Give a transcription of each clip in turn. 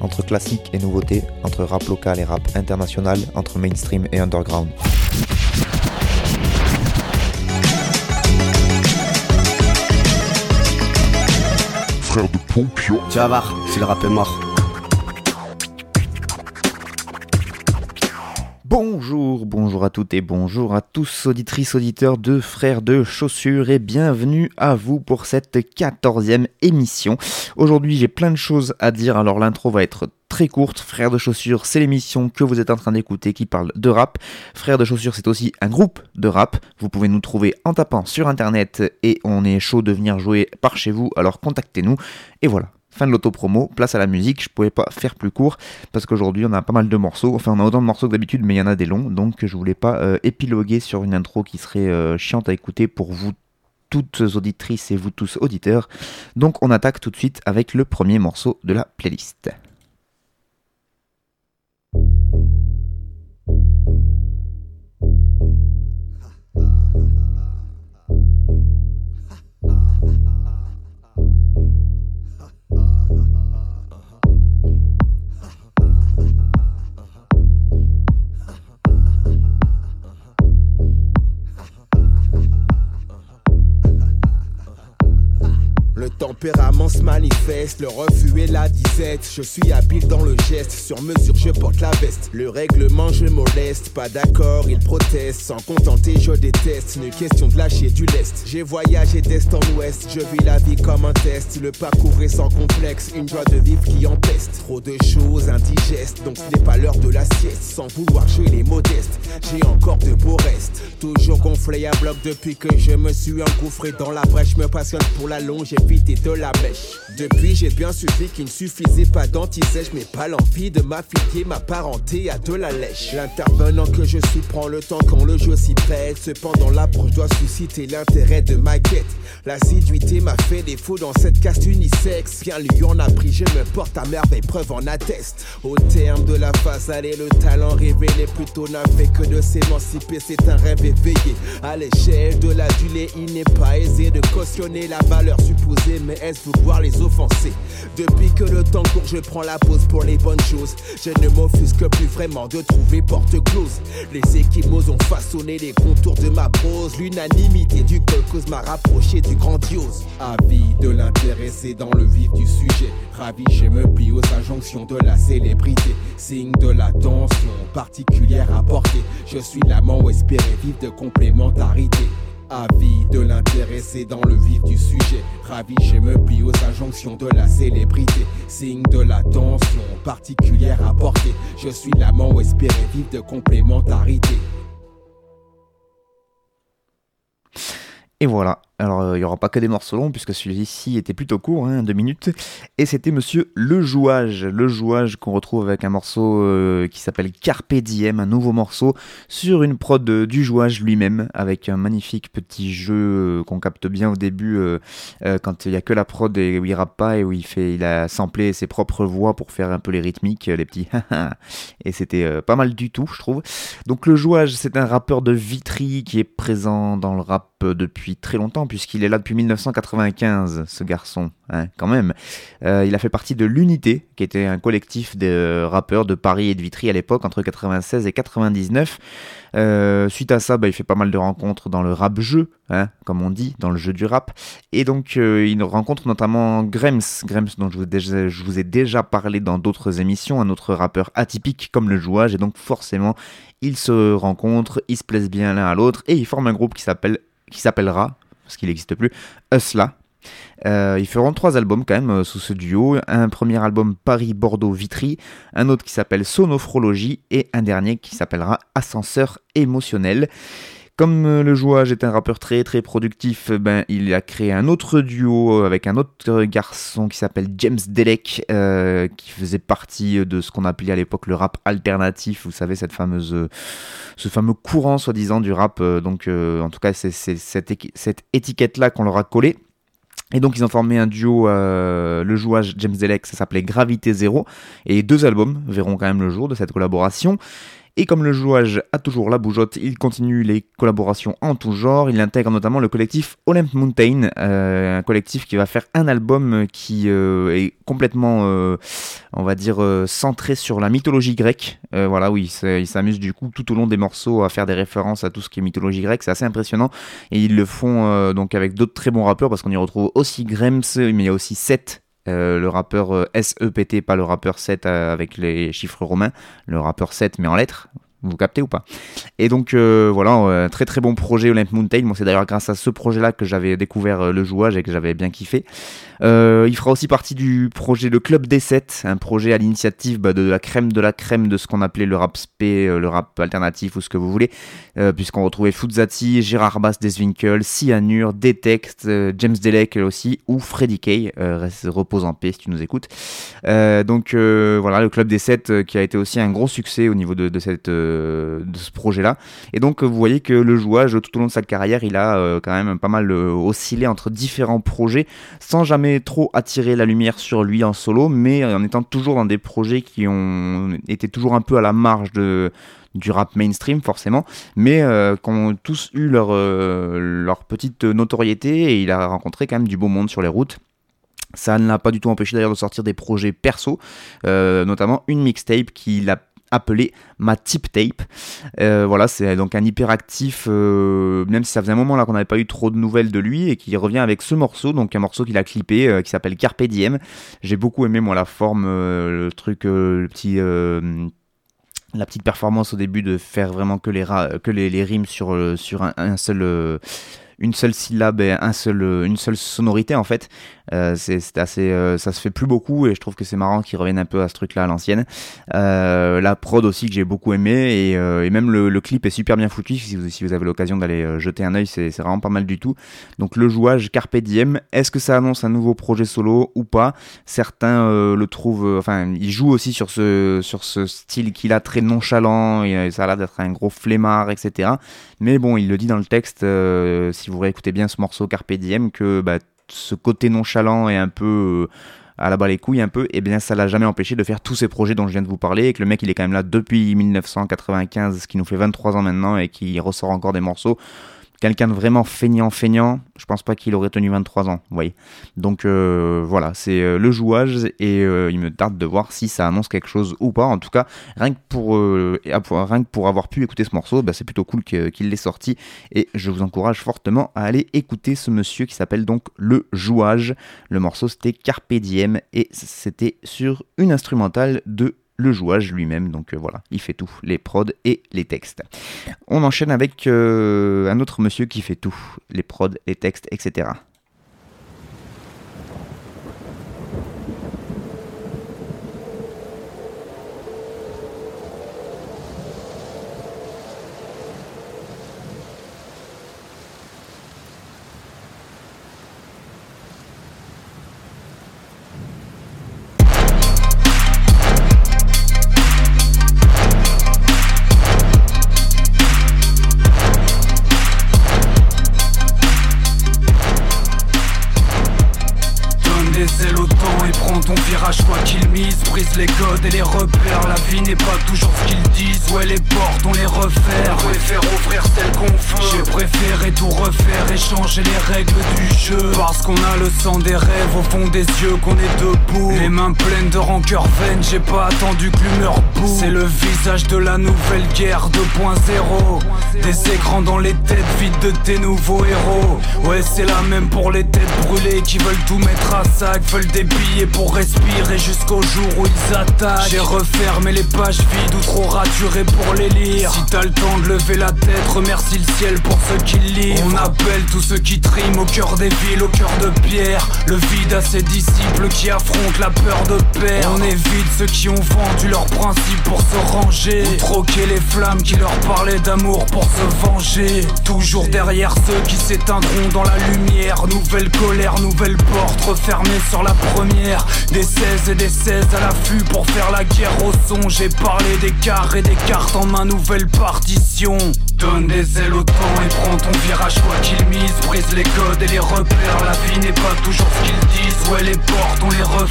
Entre classique et nouveauté, entre rap local et rap international, entre mainstream et underground. Frère de Pompion. Tu vas voir, si le rap est mort. Bonjour, bonjour à toutes et bonjour à tous, auditrices, auditeurs de Frères de Chaussures et bienvenue à vous pour cette quatorzième émission. Aujourd'hui j'ai plein de choses à dire, alors l'intro va être très courte. Frères de Chaussures, c'est l'émission que vous êtes en train d'écouter qui parle de rap. Frères de Chaussures, c'est aussi un groupe de rap. Vous pouvez nous trouver en tapant sur internet et on est chaud de venir jouer par chez vous, alors contactez-nous. Et voilà, Fin de l'auto-promo, place à la musique, je pouvais pas faire plus court parce qu'aujourd'hui on a pas mal de morceaux, enfin on a autant de morceaux que d'habitude mais il y en a des longs donc je voulais pas euh, épiloguer sur une intro qui serait euh, chiante à écouter pour vous toutes auditrices et vous tous auditeurs. Donc on attaque tout de suite avec le premier morceau de la playlist. Le manifeste, le refus est la disette. Je suis habile dans le geste, sur mesure je porte la veste. Le règlement je moleste, pas d'accord, il proteste. Sans contenter, je déteste, une question de lâcher du lest. J'ai voyagé d'est en ouest, je vis la vie comme un test. Le parcours est sans complexe, une joie de vivre qui empeste. Trop de choses indigestes, donc ce n'est pas l'heure de la sieste. Sans vouloir jouer les modestes, j'ai encore de beaux restes. Toujours gonflé à bloc depuis que je me suis engouffré dans la brèche. Me passionne pour la longévité de la mèche. Depuis, j'ai bien suivi qu'il ne suffisait pas d'anti-sèche, mais pas l'envie de m'affilier ma parenté à de la lèche. L'intervenant que je suis prend le temps quand le jeu s'y prête. Cependant, l'approche doit susciter l'intérêt de ma quête. L'assiduité m'a fait défaut dans cette caste unisexe. Bien lui en a pris, je me porte à merveille, preuve en atteste. Au terme de la phase, allez, le talent révélé plutôt n'a fait que de s'émanciper. C'est un rêve éveillé. À l'échelle de l'adulé, il n'est pas aisé de cautionner la valeur supposée, mais est-ce les offenser Depuis que le temps court, je prends la pause pour les bonnes choses. Je ne m'offusque plus vraiment de trouver porte close. Les équimaux ont façonné les contours de ma prose. L'unanimité du cause m'a rapproché du grandiose. Avis de l'intéressé dans le vif du sujet. Ravi, je me plie aux injonctions de la célébrité. Signe de l'attention particulière à porter. Je suis l'amant espéré vivre de complémentarité. Avis de l'intéressé dans le vif du sujet. Ravi, je me plie aux injonctions de la célébrité. Signe de l'attention particulière à porter. Je suis l'amant espéré vivre de complémentarité. Et voilà. Alors, euh, il n'y aura pas que des morceaux longs, puisque celui-ci était plutôt court, hein, deux minutes. Et c'était Monsieur Le Jouage. Le Jouage qu'on retrouve avec un morceau euh, qui s'appelle Carpe Diem, un nouveau morceau sur une prod euh, du Jouage lui-même, avec un magnifique petit jeu qu'on capte bien au début, quand il n'y a que la prod et où il rappe pas et où il, fait, il a samplé ses propres voix pour faire un peu les rythmiques, les petits Et c'était pas mal du tout, je trouve. Donc, Le Jouage, c'est un rappeur de Vitry qui est présent dans le rap depuis très longtemps puisqu'il est là depuis 1995, ce garçon, hein, quand même. Euh, il a fait partie de l'Unité, qui était un collectif de rappeurs de Paris et de Vitry à l'époque, entre 96 et 99. Euh, suite à ça, bah, il fait pas mal de rencontres dans le rap-jeu, hein, comme on dit, dans le jeu du rap. Et donc, euh, il rencontre notamment Grems, Grems dont je vous, je vous ai déjà parlé dans d'autres émissions, un autre rappeur atypique comme le jouage. Et donc, forcément, ils se rencontrent, ils se plaisent bien l'un à l'autre, et ils forment un groupe qui s'appelle qui s'appellera, parce qu'il n'existe plus, Usla. Euh, ils feront trois albums quand même euh, sous ce duo. Un premier album Paris-Bordeaux-Vitry, un autre qui s'appelle Sonophrologie et un dernier qui s'appellera Ascenseur émotionnel. Comme euh, le jouage est un rappeur très très productif, euh, ben, il a créé un autre duo avec un autre garçon qui s'appelle James Delec, euh, qui faisait partie de ce qu'on appelait à l'époque le rap alternatif, vous savez, cette fameuse, euh, ce fameux courant soi-disant du rap. euh, donc euh, en tout cas, c'est cette, étiquette-là qu'on leur a collée. Et donc ils ont formé un duo, euh, le jouage James Delec, ça s'appelait Gravité Zéro, et deux albums verront quand même le jour de cette collaboration. Et comme le jouage a toujours la bougeotte, il continue les collaborations en tout genre. Il intègre notamment le collectif Olymp Mountain, euh, un collectif qui va faire un album qui euh, est complètement, euh, on va dire, centré sur la mythologie grecque. Voilà, oui, il s'amuse du coup tout au long des morceaux à faire des références à tout ce qui est mythologie grecque. C'est assez impressionnant. Et ils le font donc avec d'autres très bons rappeurs parce qu'on y retrouve aussi Grems, mais il y a aussi Seth. Euh, le rappeur euh, SEPT, pas le rappeur 7 euh, avec les chiffres romains, le rappeur 7 mais en lettres, vous captez ou pas? Et donc euh, voilà, euh, très très bon projet Olymp Mountain. Moi, c'est d'ailleurs grâce à ce projet-là que j'avais découvert euh, le jouage et que j'avais bien kiffé. Euh, il fera aussi partie du projet Le Club des 7, un projet à l'initiative bah, de la crème de la crème de ce qu'on appelait le rap spé, le rap alternatif ou ce que vous voulez, puisqu'on retrouvait Fuzati, Gérard Bass Deswinkel, Cyanure, Detext, James Delec aussi, ou Freddy Kay, repose en paix si tu nous écoutes. Donc voilà, le Club des 7 euh, qui a été aussi un gros succès au niveau de cette, de ce projet-là. Et donc vous voyez que le jouage tout au long de sa carrière, il a euh, quand même pas mal euh, oscillé entre différents projets sans jamais trop attirer la lumière sur lui en solo, mais en étant toujours dans des projets qui ont été toujours un peu à la marge de du rap mainstream forcément, mais euh, qui ont tous eu leur, euh, leur petite notoriété et il a rencontré quand même du beau monde sur les routes. Ça ne l'a pas du tout empêché d'ailleurs de sortir des projets perso, notamment une mixtape qu'il a appelé ma tip tape. Euh, voilà, c'est donc un hyperactif, euh, même si ça faisait un moment là qu'on n'avait pas eu trop de nouvelles de lui et qui revient avec ce morceau, donc un morceau qu'il a clippé euh, qui s'appelle Carpe Diem. J'ai beaucoup aimé moi la forme, le truc, le petit. la petite performance au début de faire vraiment que les, que les, rimes sur, sur un, seul, une seule syllabe et un seul, euh, une seule sonorité en fait. Euh, c'est assez, euh, ça se fait plus beaucoup et je trouve que c'est marrant qu'ils reviennent un peu à ce truc-là à l'ancienne. La prod aussi que j'ai beaucoup aimé et, et même le, clip est super bien foutu. Si vous, si vous avez l'occasion d'aller jeter un œil, c'est vraiment pas mal du tout. Donc le jouage Carpe Diem, est-ce que ça annonce un nouveau projet solo ou pas? Certains le trouvent, enfin, il joue aussi sur ce, sur ce style qu'il a très nonchalant et ça a l'air d'être un gros flemmard, etc. Mais bon, il le dit dans le texte, si vous réécoutez bien ce morceau Carpe Diem, que bah, ce côté nonchalant et un peu euh, à la bas les couilles un peu, et bien ça l'a jamais empêché de faire tous ces projets dont je viens de vous parler, et que le mec il est quand même là depuis 1995, ce qui nous fait 23 ans maintenant, et qui ressort encore des morceaux. Quelqu'un de vraiment feignant, feignant, je pense pas qu'il aurait tenu 23 ans, vous voyez. Donc euh, voilà, c'est euh, le jouage, et euh, il me tarde de voir si ça annonce quelque chose ou pas. En tout cas, rien que pour, rien que pour avoir pu écouter ce morceau, bah, c'est plutôt cool qu'il l'ait sorti, et je vous encourage fortement à aller écouter ce monsieur qui s'appelle donc Le Jouage. Le morceau c'était Carpe Diem et c'était sur une instrumentale de Le Jouage lui-même. Donc euh, voilà, il fait tout, les prods et les textes. On enchaîne avec euh, un autre monsieur qui fait tout, les prods, les textes, etc. Les codes et les repères. La vie n'est pas toujours ce qu'ils disent Ouais les portes on les On préfère ouvrir qu'on veut. J'ai préféré tout refaire et changer les règles du jeu. Parce qu'on a le sang des rêves au fond des yeux Qu'on est debout. Les mains pleines de rancœur vaine J'ai pas attendu que l'humeur boue. C'est le visage de la nouvelle guerre 2.0 Des écrans dans les têtes vides de tes nouveaux héros. Ouais c'est la même pour les têtes brûlées Qui veulent tout mettre à sac Veulent des billets pour respirer Jusqu'au jour où ils attaquent. J'ai refermé les pages vides ou trop pour les lire. Si t'as le temps de lever la tête, remercie le ciel pour ceux qui lisent On appelle tous ceux qui triment au cœur des villes, au cœur de pierre. Le vide à ses disciples qui affrontent la peur de perdre. On évite ceux qui ont vendu leurs principes pour se ranger. Ou troquer les flammes qui leur parlaient d'amour pour se venger. Toujours derrière ceux qui s'éteindront dans la lumière. Nouvelle colère, nouvelle porte refermée sur la première. Des 16 et des 16 à l'affût pour faire la guerre au son J'ai parlé des cartes des cartes en ma nouvelle partition. Donne des ailes au temps et prends ton virage quoi qu'il mise. Brise les codes et les repères La vie n'est pas toujours ce qu'ils disent. Ouais les portes on les veut.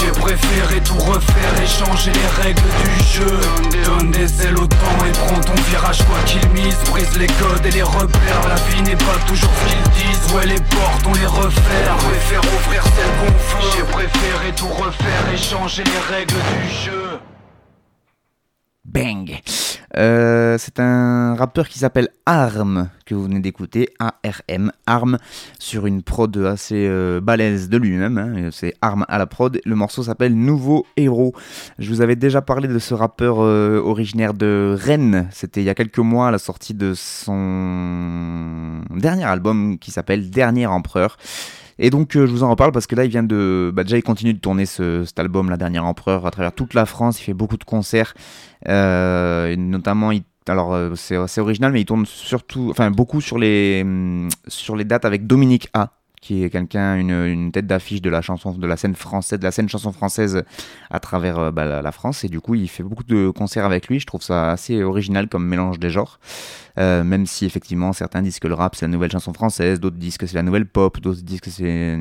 J'ai préféré tout refaire et changer les règles du jeu. Donne des ailes au temps et prends ton virage quoi qu'il mise. Brise les codes et les repères La vie n'est pas toujours ce qu'ils disent. Ouais les portes on les refaire J'ai préféré tout refaire et changer les règles du jeu Bang. Euh, C'est un rappeur qui s'appelle Arm, que vous venez d'écouter, A-R-M, Arm, sur une prod assez euh, balèze de lui-même, hein, c'est Arm à la prod, le morceau s'appelle Nouveau Héros. Je vous avais déjà parlé de ce rappeur euh, originaire de Rennes, c'était il y a quelques mois à la sortie de son dernier album qui s'appelle Dernier Empereur. Et donc euh, je vous en reparle parce que là il vient de... Bah, déjà il continue de tourner ce, cet album, La Dernière Empereur, à travers toute la France, il fait beaucoup de concerts, euh, notamment il alors euh, c'est c'est original, mais il tourne surtout, enfin beaucoup sur les hum, sur les dates avec Dominique A, qui est quelqu'un une, une tête d'affiche de la chanson, de la scène française, de la scène chanson française à travers euh, bah, la, France. Et du coup, il fait beaucoup de concerts avec lui. Je trouve ça assez original comme mélange des genres. Euh, même si effectivement certains disent que le rap c'est la nouvelle chanson française, d'autres disent que c'est la nouvelle pop, d'autres disent que c'est.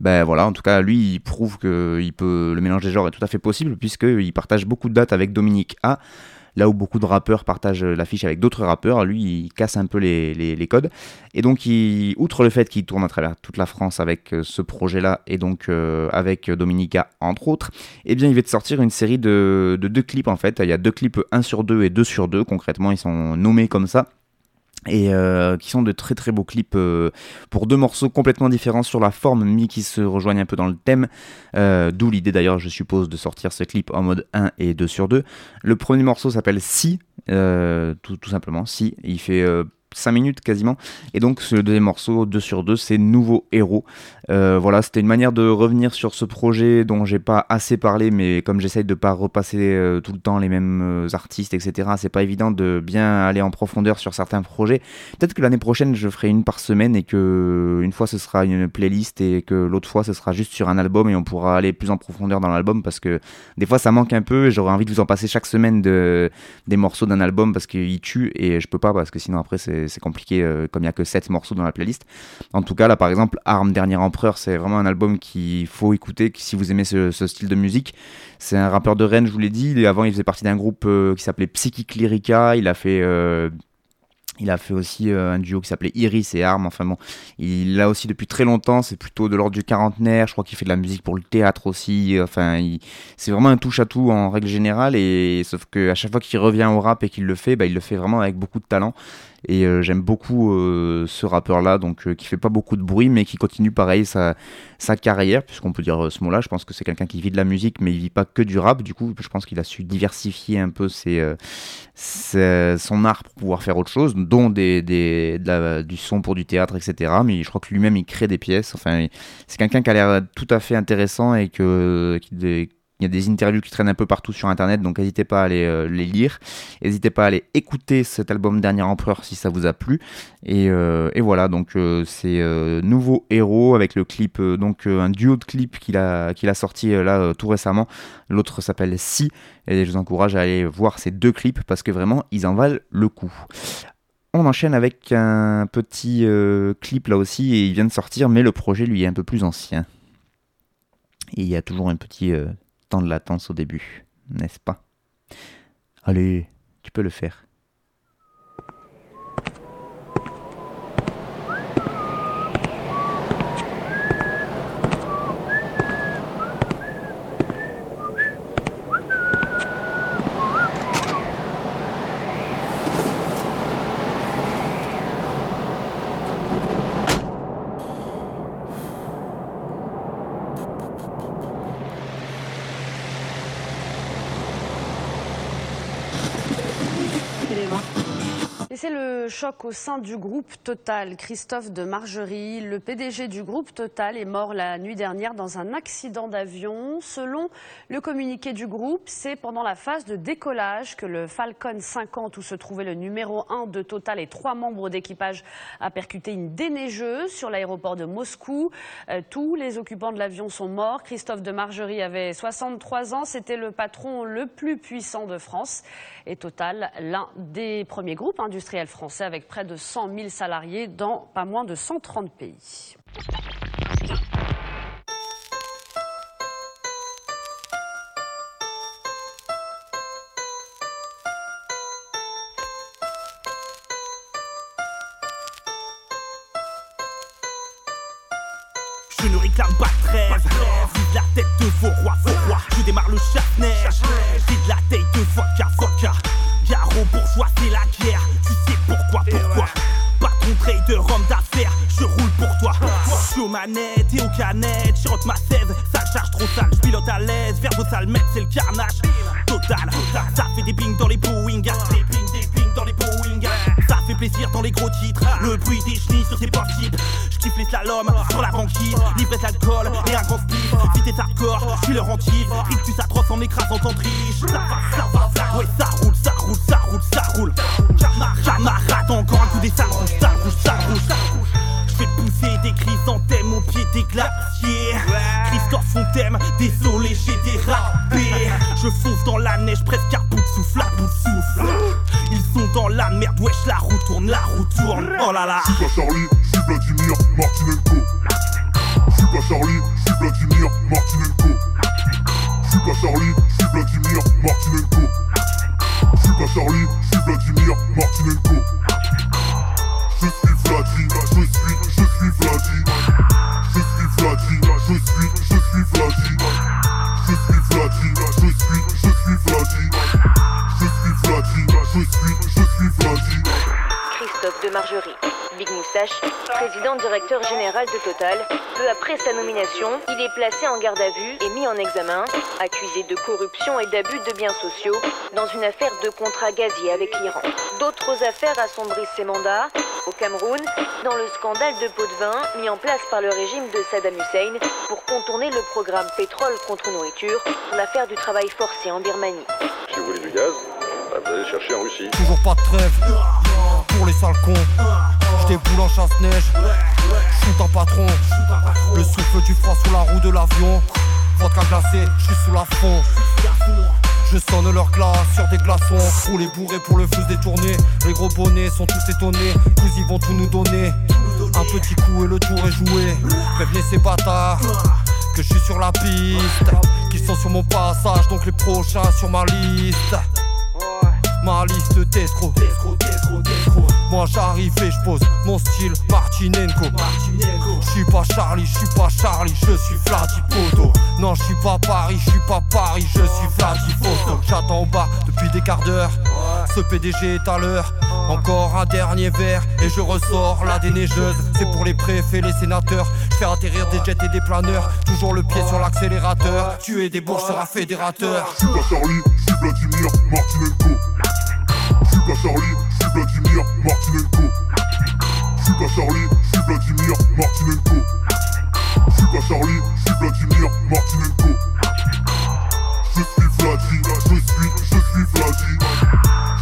Ben voilà, en tout cas lui il prouve que il peut le mélange des genres est tout à fait possible puisque il partage beaucoup de dates avec Dominique A. Là où beaucoup de rappeurs partagent l'affiche avec d'autres rappeurs, lui il casse un peu les, codes. Et donc, il, outre le fait qu'il tourne à travers toute la France avec euh, ce projet-là et donc euh, avec Dominica entre autres, eh bien, il va te sortir une série de, de deux clips en fait. Il y a deux clips 1 sur 2 et 2 sur 2. Concrètement, ils sont nommés comme ça et euh, qui sont de très très beaux clips euh, pour deux morceaux complètement différents sur la forme mais qui se rejoignent un peu dans le thème. Euh, d'où l'idée d'ailleurs je suppose de sortir ce clip en mode 1 et 2 sur 2 le premier morceau s'appelle Si tout, tout simplement. Si il fait 5 minutes quasiment. Et donc ce deuxième morceau 2 sur 2 c'est Nouveau Héros. Euh, voilà c'était une manière de revenir sur ce projet dont j'ai pas assez parlé mais comme j'essaye de pas repasser euh, tout le temps les mêmes euh, artistes etc c'est pas évident de bien aller en profondeur sur certains projets. Peut-être que l'année prochaine je ferai une par semaine et que une fois ce sera une playlist et que l'autre fois ce sera juste sur un album et on pourra aller plus en profondeur dans l'album parce que des fois ça manque un peu et j'aurais envie de vous en passer chaque semaine de, des morceaux d'un album parce qu'il tue et je peux pas parce que sinon après c'est c'est compliqué euh, comme il y a que 7 morceaux dans la playlist en tout cas là par exemple Arme Dernier Empereur c'est vraiment un album qu'il faut écouter si vous aimez ce, style de musique c'est un rappeur de Rennes je vous l'ai dit et avant il faisait partie d'un groupe euh, qui s'appelait Psychic Lyrica il a fait euh, il a fait aussi un duo qui s'appelait Iris et Arm. Enfin bon, il l'a aussi depuis très longtemps. C'est plutôt de l'ordre du quarantenaire. Je crois qu'il fait de la musique pour le théâtre aussi. Enfin, c'est vraiment un touche à tout en règle générale. Et sauf que à chaque fois qu'il revient au rap et qu'il le fait, bah, il le fait vraiment avec beaucoup de talent. Et euh, j'aime beaucoup euh, ce rappeur-là, donc euh, qui fait pas beaucoup de bruit, mais qui continue pareil sa, sa carrière, puisqu'on peut dire ce mot-là. Je pense que c'est quelqu'un qui vit de la musique, mais il vit pas que du rap. Du coup, je pense qu'il a su diversifier un peu ses, ses- son art pour pouvoir faire autre chose, dont des, des, du son pour du théâtre, etc. Mais je crois que lui-même il crée des pièces. Enfin, c'est quelqu'un qui a l'air tout à fait intéressant et que qui, il y a des interviews qui traînent un peu partout sur internet, donc n'hésitez pas à aller euh, les lire. N'hésitez pas à aller écouter cet album Dernier Empereur si ça vous a plu. Et, euh, voilà, donc euh, c'est Nouveau Héros avec le clip, donc un duo de clips qu'il a, qu'il a sorti là tout récemment. L'autre s'appelle Si, et je vous encourage à aller voir ces deux clips parce que vraiment ils en valent le coup. On enchaîne avec un petit clip là aussi, et il vient de sortir, mais le projet lui est un peu plus ancien. Et il y a toujours un petit temps de latence au début, n'est-ce pas? Allez, tu peux le faire. Sein du groupe Total. Christophe de Margerie, le PDG du groupe Total, est mort la nuit dernière dans un accident d'avion. Selon le communiqué du groupe, c'est pendant la phase de décollage que le Falcon 50, où se trouvait le numéro 1 de Total et trois membres d'équipage, a percuté une déneigeuse sur l'aéroport de Moscou. Euh, tous les occupants de l'avion sont morts. Christophe de Margerie avait 63 ans. C'était le patron le plus puissant de France. Et Total, l'un des premiers groupes industriels français avec près 100 000 salariés dans pas moins de 130 pays. Aux et aux canettes. Je rentre ma 16, ça charge trop sale. Je pilote à l'aise, vers vos sales mecs, c'est le carnage. Total, ça fait des bings dans les Boeing. Des bings, des bings dans les Boeing. Ça fait plaisir dans les gros titres. Le bruit des chenilles sur ces portes Je kiffe les slaloms sur la banquise. Livrette d'alcool et un grand split. Vite et hardcore, je suis leur hantise. Rictus atroce en écrasant ton triche. Ça va, ça va, ça, ouais, ça roule, ça roule, ça roule, ça roule. Encore Oh là là. Général de Total. Peu après sa nomination, il est placé en garde à vue et mis en examen, accusé de corruption et d'abus de biens sociaux dans une affaire de contrat gazier avec l'Iran. D'autres affaires assombrissent ses mandats. Au Cameroun, dans le scandale de pot de vin mis en place par le régime de Saddam Hussein pour contourner le programme pétrole contre nourriture, l'affaire du travail forcé en Birmanie. Si vous voulez du gaz, bah, vous allez le chercher en Russie. Toujours pas de trêve pour les sales cons. J'déboule en chasse-neige, shoot un patron. Le souffle du froid sous la roue de l'avion. Vodka glacé, j'suis sous la fond. Je sonne leur glace sur des glaçons. Roulés bourrés pour le feu détourné. Les gros bonnets sont tous étonnés. Tous ils vont tout nous donner. Un petit coup et le tour est joué. Prévenez ces bâtards que je suis sur la piste. Qu'ils sont sur mon passage, donc les prochains sur ma liste. Ma liste d'escrocs. Moi j'arrive et je pose mon style Martinenko. Je suis pas Charlie, je suis pas Charlie, je suis Vladipoto. Non, je suis pas Paris, je suis pas Paris, je suis Vladipoto. J'attends au bas depuis des quarts d'heure. Ce PDG est à l'heure. Encore un dernier verre et je ressors la déneigeuse. C'est pour les préfets, les sénateurs. Je fais atterrir des jets et des planeurs. Toujours le pied sur l'accélérateur. Tuer des bourges sera fédérateur. Je suis pas Charlie, je suis Vladimir Martinenko. Suis pas Charlie, je suis Vladimir Martinenko. Je suis pas Charlie, je suis Vladimir Martinenko. Je suis pas Charlie, je suis Vladimir Martinenko. Je suis Vladi, je suis, je suis Vladi.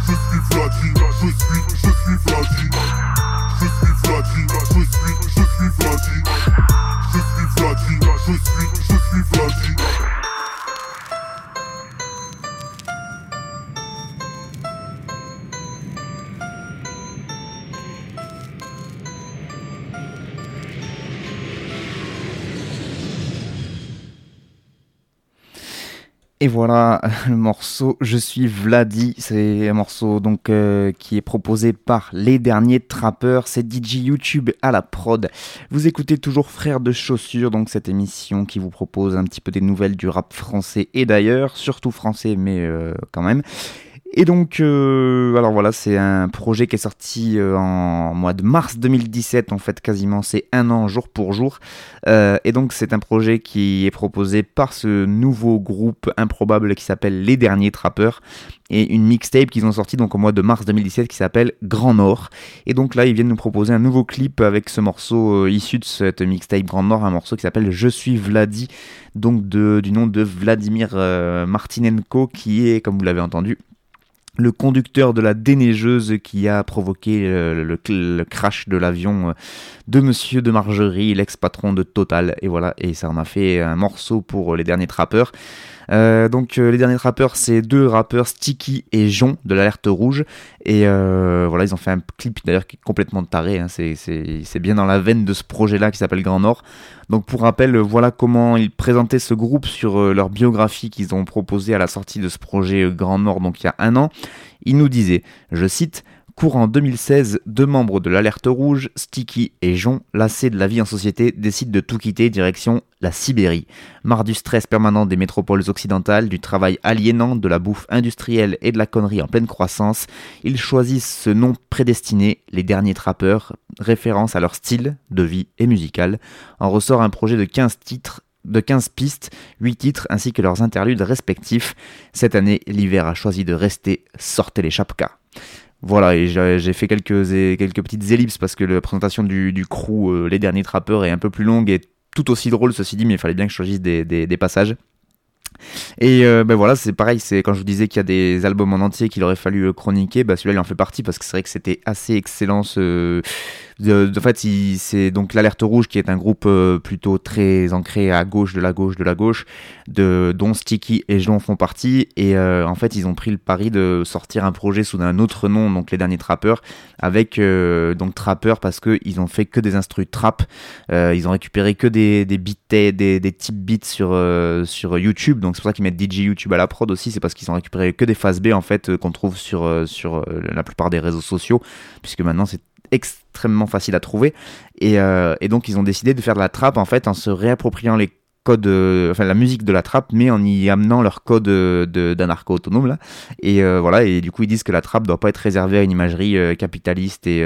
Je suis Vladi, je suis, je suis Vladi. Et voilà le morceau Je suis Vladi, c'est un morceau donc euh, qui est proposé par les derniers trappeurs, c'est DJ YouTube à la prod. Vous écoutez toujours Frères de chaussures, donc cette émission qui vous propose un petit peu des nouvelles du rap français et d'ailleurs, surtout français mais euh, quand même. Et donc, euh, alors voilà, c'est un projet qui est sorti euh, en mois de mars 2017, en fait, quasiment, c'est un an jour pour jour. Euh, et donc, c'est un projet qui est proposé par ce nouveau groupe improbable qui s'appelle Les Derniers Trappeurs et une mixtape qu'ils ont sorti donc au mois de mars 2017 qui s'appelle Grand Nord. Et donc là, ils viennent nous proposer un nouveau clip avec ce morceau issu de cette mixtape Grand Nord, un morceau qui s'appelle Je suis Vladi, donc du nom de Vladimir Martinenko, qui est, comme vous l'avez entendu, le conducteur de la déneigeuse qui a provoqué le, crash de l'avion euh, de Monsieur de Margerie, l'ex-patron de Total. Et voilà, et ça en a fait un morceau pour les derniers trappeurs. Euh, donc euh, les derniers rappeurs, c'est deux rappeurs, Sticky et Jon de l'Alerte Rouge. Et euh, voilà, ils ont fait un clip d'ailleurs qui est complètement taré. Hein. C'est bien dans la veine de ce projet-là qui s'appelle Grand Nord. Donc pour rappel, voilà comment ils présentaient ce groupe sur leur biographie qu'ils ont proposé à la sortie de ce projet Grand Nord, donc il y a un an. Ils nous disaient, je cite, Courant 2016, deux membres de l'Alerte Rouge, Sticky et Jon, lassés de la vie en société, décident de tout quitter direction la Sibérie. Marre du stress permanent des métropoles occidentales, du travail aliénant, de la bouffe industrielle et de la connerie en pleine croissance, ils choisissent ce nom prédestiné, les derniers trappeurs, référence à leur style de vie et musical. En ressort un projet de 15 titres de 15 pistes, 8 titres ainsi que leurs interludes respectifs. Cette année, l'hiver a choisi de rester, sortez les chapkas. Voilà, et j'ai fait quelques, quelques petites ellipses parce que la présentation du, du crew, euh, les derniers trappeurs, est un peu plus longue et tout aussi drôle, ceci dit, mais il fallait bien que je choisisse des, passages. Et euh, ben voilà, c'est pareil, c'est quand je vous disais qu'il y a des albums en entier qu'il aurait fallu euh, chroniquer, bah celui-là il en fait partie parce que c'est vrai que c'était assez excellent ce, de, de fait, c'est donc l'Alerte Rouge qui est un groupe euh, plutôt très ancré à gauche, de la gauche, de la gauche, de, dont Sticky et Jon font partie. Et euh, en fait, ils ont pris le pari de sortir un projet sous un autre nom, donc les derniers trappeurs, avec euh, donc trappeurs parce qu'ils ont fait que des instrus trap. ils ont récupéré que des, des beats, des, des types beats sur, sur YouTube. Donc c'est pour ça qu'ils mettent DJ YouTube à la prod aussi. C'est parce qu'ils ont récupéré que des phases B en fait qu'on trouve sur, sur la plupart des réseaux sociaux, puisque maintenant c'est extrêmement facile à trouver. Et, euh, et, donc ils ont décidé de faire de la trappe en fait en se réappropriant les code, euh, enfin la musique de la trappe, mais en y amenant leur code euh, d'anarcho autonome là. Et euh, voilà, et du coup ils disent que la trappe doit pas être réservée à une imagerie capitaliste et,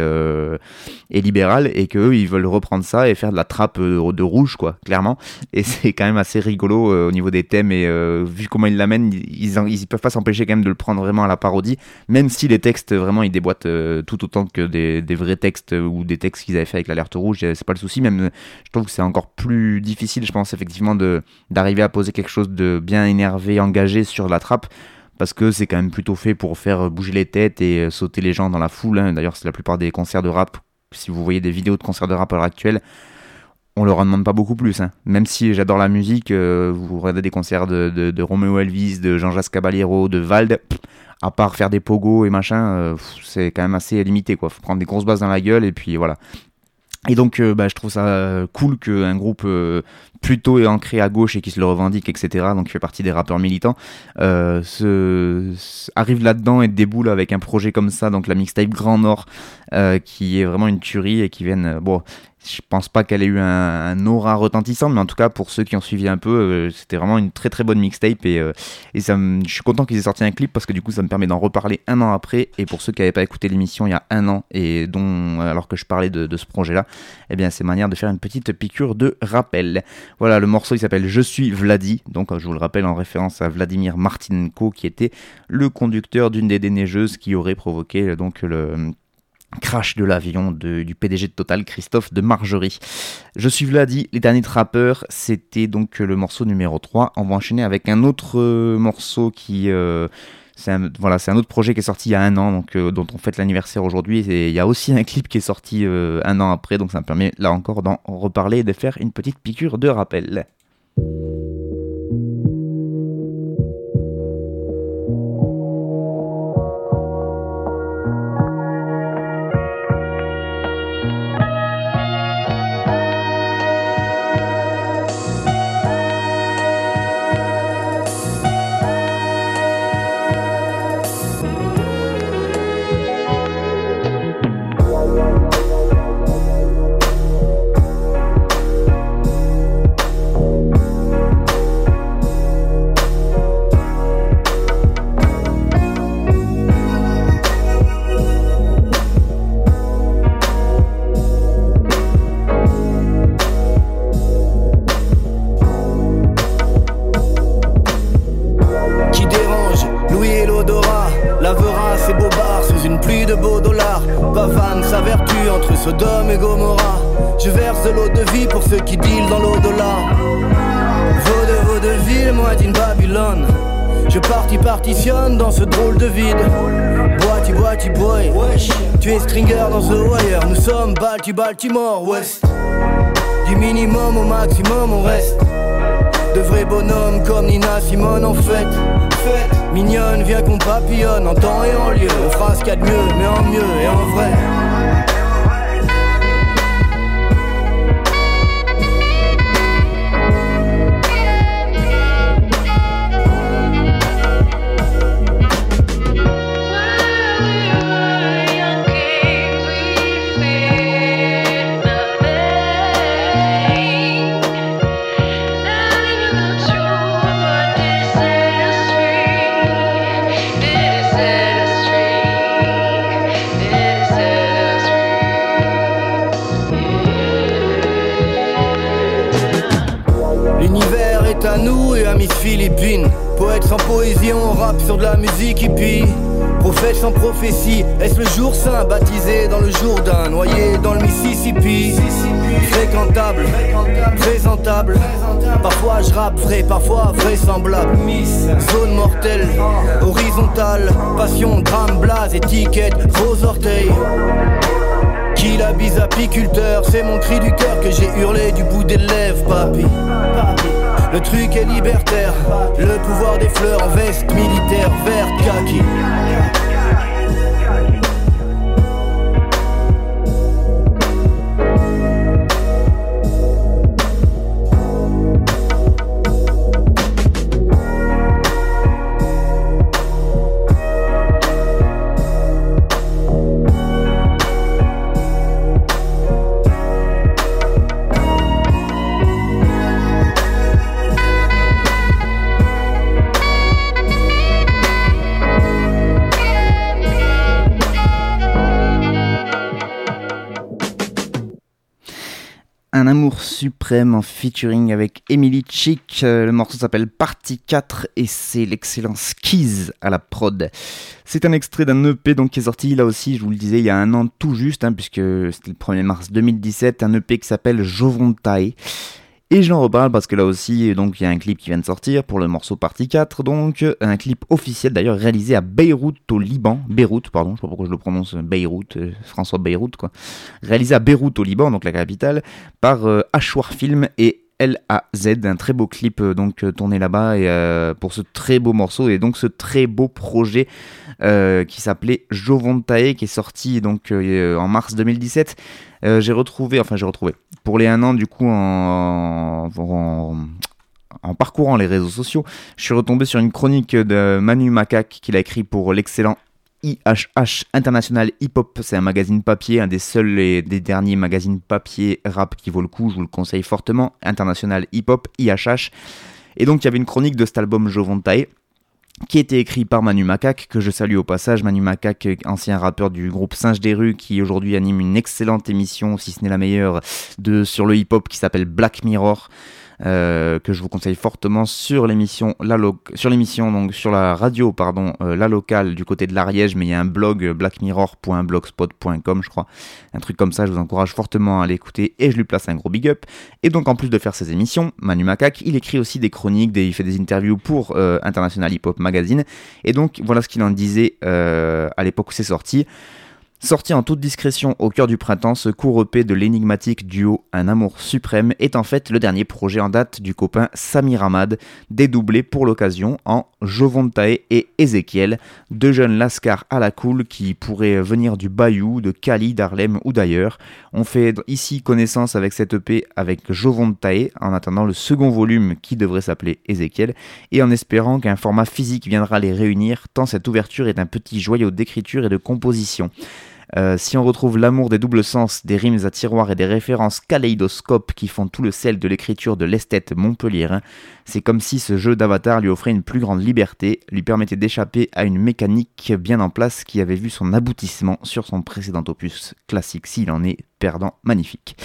et libérale, et qu'eux ils veulent reprendre ça et faire de la trappe de rouge quoi, clairement. Et c'est quand même assez rigolo au niveau des thèmes et vu comment ils l'amènent, ils, ils, peuvent pas s'empêcher quand même de le prendre vraiment à la parodie, même si les textes vraiment ils déboîtent tout autant que des, des, vrais textes ou des textes qu'ils avaient fait avec l'alerte rouge, c'est pas le souci. Même je trouve que c'est encore plus difficile, je pense effectivement d'arriver à poser quelque chose de bien énervé, engagé sur la trappe parce que c'est quand même plutôt fait pour faire bouger les têtes et euh, sauter les gens dans la foule. Hein. D'ailleurs, c'est la plupart des concerts de rap. Si vous voyez des vidéos de concerts de rap à l'heure actuelle, on leur en demande pas beaucoup plus. Hein. Même si j'adore la musique, euh, vous regardez des concerts de, de, Romeo Elvis, de Jean-Jacques Caballero, de Vald, à part faire des pogos et machin, euh, c'est quand même assez limité. Quoi. Faut prendre des grosses bases dans la gueule et puis voilà. Et donc, bah, je trouve ça cool qu'un groupe plutôt ancré à gauche et qui se le revendique, etc. Donc il fait partie des rappeurs militants, euh, arrive là-dedans et déboule avec un projet comme ça, donc la mixtape Grand Nord, euh, qui est vraiment une tuerie et qui viennent, bon, je pense pas qu'elle ait eu un, aura retentissant, mais en tout cas pour ceux qui ont suivi un peu, euh, c'était vraiment une très très bonne mixtape et, euh, je suis content qu'ils aient sorti un clip parce que du coup ça me permet d'en reparler un an après. Et pour ceux qui n'avaient pas écouté l'émission il y a un an et dont alors que je parlais de, ce projet-là, eh bien c'est manière de faire une petite piqûre de rappel. Voilà, le morceau il s'appelle Je suis Vladi, donc je vous le rappelle en référence à Vladimir Martinenko qui était le conducteur d'une des déneigeuses qui aurait provoqué donc le crash de l'avion du PDG de Total, Christophe de Margerie. Je suis Vladi, les derniers trappeurs, c'était donc le morceau numéro 3. On va enchaîner avec un autre euh, morceau qui... Euh, c'est un, voilà, c'est un autre projet qui est sorti il y a un an, donc, euh, dont on fête l'anniversaire aujourd'hui. Et il y a aussi un clip qui est sorti un an après, donc ça me permet là encore d'en reparler et de faire une petite piqûre de rappel. Dans ce drôle de vide. Boiti, boiti, boy. Tu es stringer dans The Wire. Nous sommes Balti, Baltimore, West. Du minimum au maximum, on reste. De vrais bonhommes comme Nina Simone en fait. Mignonne, viens qu'on papillonne en temps et en lieu. On fera ce qu'il y a de mieux, mais en mieux et en vrai. Sans prophétie, est-ce le jour saint baptisé dans le Jourdain, noyé dans le Mississippi? Fréquentable, présentable. Parfois je rappe vrai, parfois vraisemblable. Zone mortelle, horizontale, passion, drame, blase, étiquette, gros orteils. Qui la bise apiculteur, c'est mon cri du cœur que j'ai hurlé du bout des lèvres, papy. Le truc est libertaire, le pouvoir des fleurs en veste militaire verte kaki. Amour suprême en featuring avec Emily Chick. Euh, Le morceau s'appelle Partie 4 et c'est l'excellent Skis à la prod. C'est un extrait d'un EP donc qui est sorti là aussi, je vous le disais, il y a un an tout juste, hein, puisque c'était le 1er mars 2017, un EP qui s'appelle Jovontai. Et j'en reparle parce que là aussi, donc il y a un clip qui vient de sortir pour le morceau partie 4, donc un clip officiel d'ailleurs réalisé à Beyrouth au Liban, Beyrouth pardon, je sais pas pourquoi je le prononce Beyrouth, euh, François Beyrouth quoi, réalisé à Beyrouth au Liban, donc la capitale, par euh, Ashwar Film et LAZ, un très beau clip euh, donc tourné là-bas pour ce très beau morceau et donc ce très beau projet euh, qui s'appelait Jovontae qui est sorti donc euh, en mars 2017. Euh, j'ai retrouvé, enfin j'ai retrouvé, pour les un an du coup en, parcourant les réseaux sociaux, je suis retombé sur une chronique de Manu Macaque qu'il a écrit pour l'excellent IHH International Hip Hop, c'est un magazine papier, un des seuls et des derniers magazines papier rap qui vaut le coup, je vous le conseille fortement, International Hip Hop, IHH. Et donc il y avait une chronique de cet album Jovontae qui était écrit par Manu Macaque, que je salue au passage. Manu Macaque, ancien rappeur du groupe Singe des rues, qui aujourd'hui anime une excellente émission, si ce n'est la meilleure, de, sur le hip-hop qui s'appelle Black Mirror. Euh, que je vous conseille fortement sur l'émission la sur l'émission donc sur la radio pardon euh, la locale du côté de l'Ariège mais il y a un blog euh, blackmirror.blogspot.com je crois. Un truc comme ça je vous encourage fortement à l'écouter et je lui place un gros big up. Et donc en plus de faire ses émissions Manu Macaque il écrit aussi des chroniques des, il fait des interviews pour International Hip Hop Magazine. Et donc voilà ce qu'il en disait à l'époque où c'est sorti Sorti en toute discrétion au cœur du printemps, ce court EP de l'énigmatique duo Un amour suprême est en fait le dernier projet en date du copain Samir Ahmad, dédoublé pour l'occasion en Jovontae et Ezekiel, deux jeunes lascars à la cool qui pourraient venir du Bayou, de Cali, d'Harlem ou d'ailleurs. On fait ici connaissance avec cet EP avec Jovontae en attendant le second volume qui devrait s'appeler Ezekiel et en espérant qu'un format physique viendra les réunir tant cette ouverture est un petit joyau d'écriture et de composition. Euh, si on retrouve l'amour des doubles sens, des rimes à tiroir et des références kaléidoscope qui font tout le sel de l'écriture de l'esthète montpelliérain, c'est comme si ce jeu d'avatar lui offrait une plus grande liberté, lui permettait d'échapper à une mécanique bien en place qui avait vu son aboutissement sur son précédent opus classique s'il en est perdant magnifique.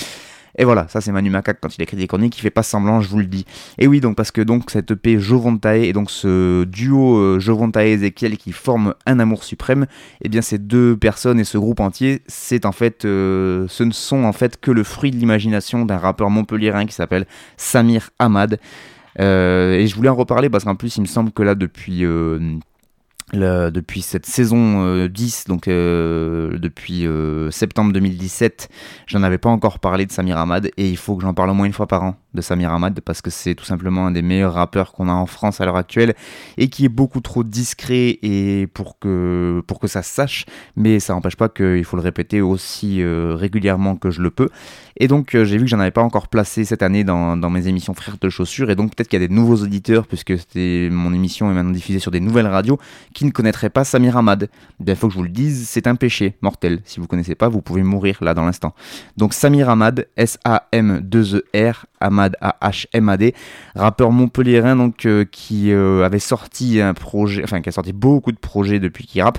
Et voilà, ça c'est Manu Macaque quand il écrit des chroniques, il fait pas semblant, je vous le dis. Et oui, donc parce que donc cette EP Jovontae et donc ce duo euh, Jovontae Ezekiel qui forme un amour suprême, et bien ces deux personnes et ce groupe entier, c'est en fait, euh, ce ne sont en fait que le fruit de l'imagination d'un rappeur montpelliérain qui s'appelle Samir Ahmad. Euh, et je voulais en reparler parce qu'en plus il me semble que là depuis euh, depuis cette saison euh, 10, donc euh, depuis euh, septembre 2017, j'en avais pas encore parlé de Samir Ahmad et il faut que j'en parle au moins une fois par an de Samir Ahmad parce que c'est tout simplement un des meilleurs rappeurs qu'on a en France à l'heure actuelle et qui est beaucoup trop discret et pour que, ça se sache, mais ça n'empêche pas qu'il faut le répéter aussi euh, régulièrement que je le peux. Et donc euh, j'ai vu que j'en avais pas encore placé cette année dans, mes émissions Frères de Chaussures et donc peut-être qu'il y a des nouveaux auditeurs puisque c'était mon émission est maintenant diffusée sur des nouvelles radios qui ne connaîtraient pas Samir Ahmad. Eh Bien, il faut que je vous le dise, c'est un péché mortel. Si vous connaissez pas, vous pouvez mourir là dans l'instant. Donc Samir Ahmad, S-A-M-2-E-R, Ahmad A-H-M-A-D, rappeur montpelliérain donc euh, qui euh, avait sorti un projet, enfin qui a sorti beaucoup de projets depuis qu'il rappe.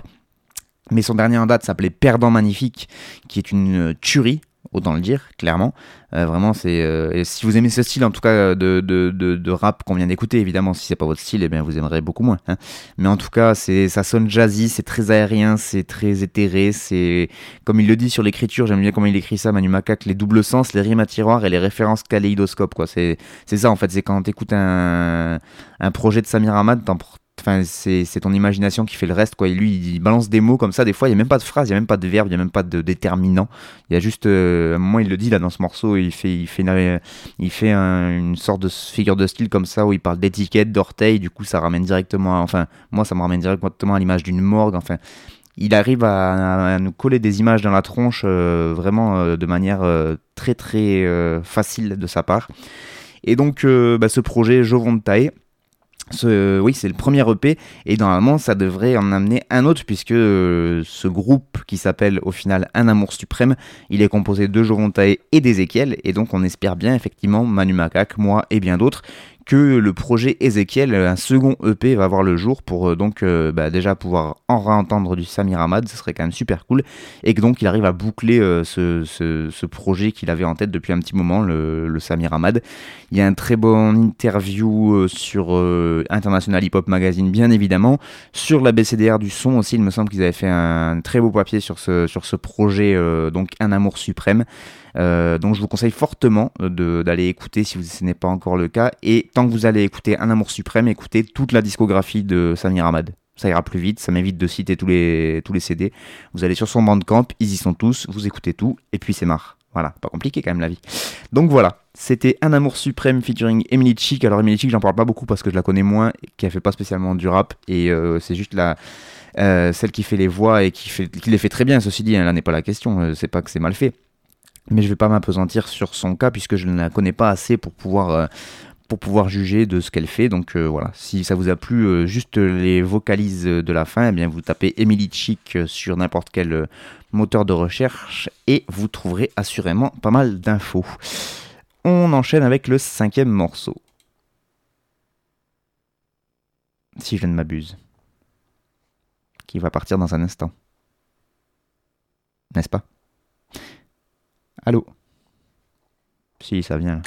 Mais son dernier en date s'appelait Perdant Magnifique, qui est une euh, tuerie, autant le dire, clairement. Euh, vraiment, c'est. euh, si vous aimez ce style, en tout cas, de, de, de, de rap qu'on vient d'écouter, évidemment, si c'est pas votre style, eh bien, vous aimerez beaucoup moins. hein. Mais en tout cas, c'est, ça sonne jazzy, c'est très aérien, c'est très éthéré, c'est. Comme il le dit sur l'écriture, j'aime bien comment il écrit ça, Manu Macaque, les doubles sens, les rimes à tiroir et les références kaléidoscope, quoi. C'est, c'est ça, en fait, c'est quand t'écoutes un, un projet de Samir Ahmad, Enfin, c'est ton imagination qui fait le reste, quoi. Et lui, il balance des mots comme ça. Des fois, il n'y a même pas de phrase, il n'y a même pas de verbe, il n'y a même pas de déterminant. Il y a juste. euh, à un moment, il le dit dans ce morceau, il fait, il fait, une, il fait un- une sorte de figure de style comme ça où il parle d'étiquette, d'orteil. Du coup, ça ramène directement. à- enfin, moi, ça me ramène directement à l'image d'une morgue. Enfin, il arrive à, nous coller des images dans la tronche euh, vraiment euh, de manière euh, très très euh, facile de sa part. Et donc, euh, bah, ce projet Jovontae. Oui, c'est le premier EP et normalement ça devrait en amener un autre puisque euh, ce groupe qui s'appelle au final Un Amour Suprême, il est composé de Jovontae et d'Ezekiel et donc on espère bien effectivement Manu Macaque, moi et bien d'autres que le projet Ezekiel, un second EP, va voir le jour pour euh, donc euh, bah, déjà pouvoir en réentendre du Samir Ahmad, ce serait quand même super cool, et que donc il arrive à boucler euh, ce, projet qu'il avait en tête depuis un petit moment, le, Samir Ahmad. Il y a un très bon interview euh, sur euh, International Hip Hop Magazine, bien évidemment, sur la BCDR du son aussi, il me semble qu'ils avaient fait un très beau papier sur ce, sur ce projet, euh, donc Un Amour Suprême. Euh, donc je vous conseille fortement d'aller écouter si ce n'est pas encore le cas. Et tant que vous allez écouter Un Amour Suprême, écoutez toute la discographie de Samir Ahmad. Ça ira plus vite, ça m'évite de citer tous les, tous les CD. Vous allez sur son bandcamp, ils y sont tous, vous écoutez tout, et puis c'est marre. Voilà, pas compliqué quand même la vie. Donc voilà, c'était Un Amour Suprême featuring Emily Chic. Alors Emily Chic, j'en parle pas beaucoup parce que je la connais moins, qui a fait pas spécialement du rap, et euh, c'est juste la, euh, celle qui fait les voix et qui, fait, qui les fait très bien, ceci dit, hein, là n'est pas la question, euh, c'est pas que c'est mal fait. Mais je vais pas m'apesantir sur son cas puisque je ne la connais pas assez pour pouvoir, euh, pour pouvoir juger de ce qu'elle fait. Donc euh, voilà, si ça vous a plu, euh, juste les vocalises de la fin, eh bien vous tapez Emily Chic euh, sur n'importe quel moteur de recherche et vous trouverez assurément pas mal d'infos. On enchaîne avec le cinquième morceau. Si je ne m'abuse. Qui va partir dans un instant. N'est-ce pas? Allô? Si, ça vient.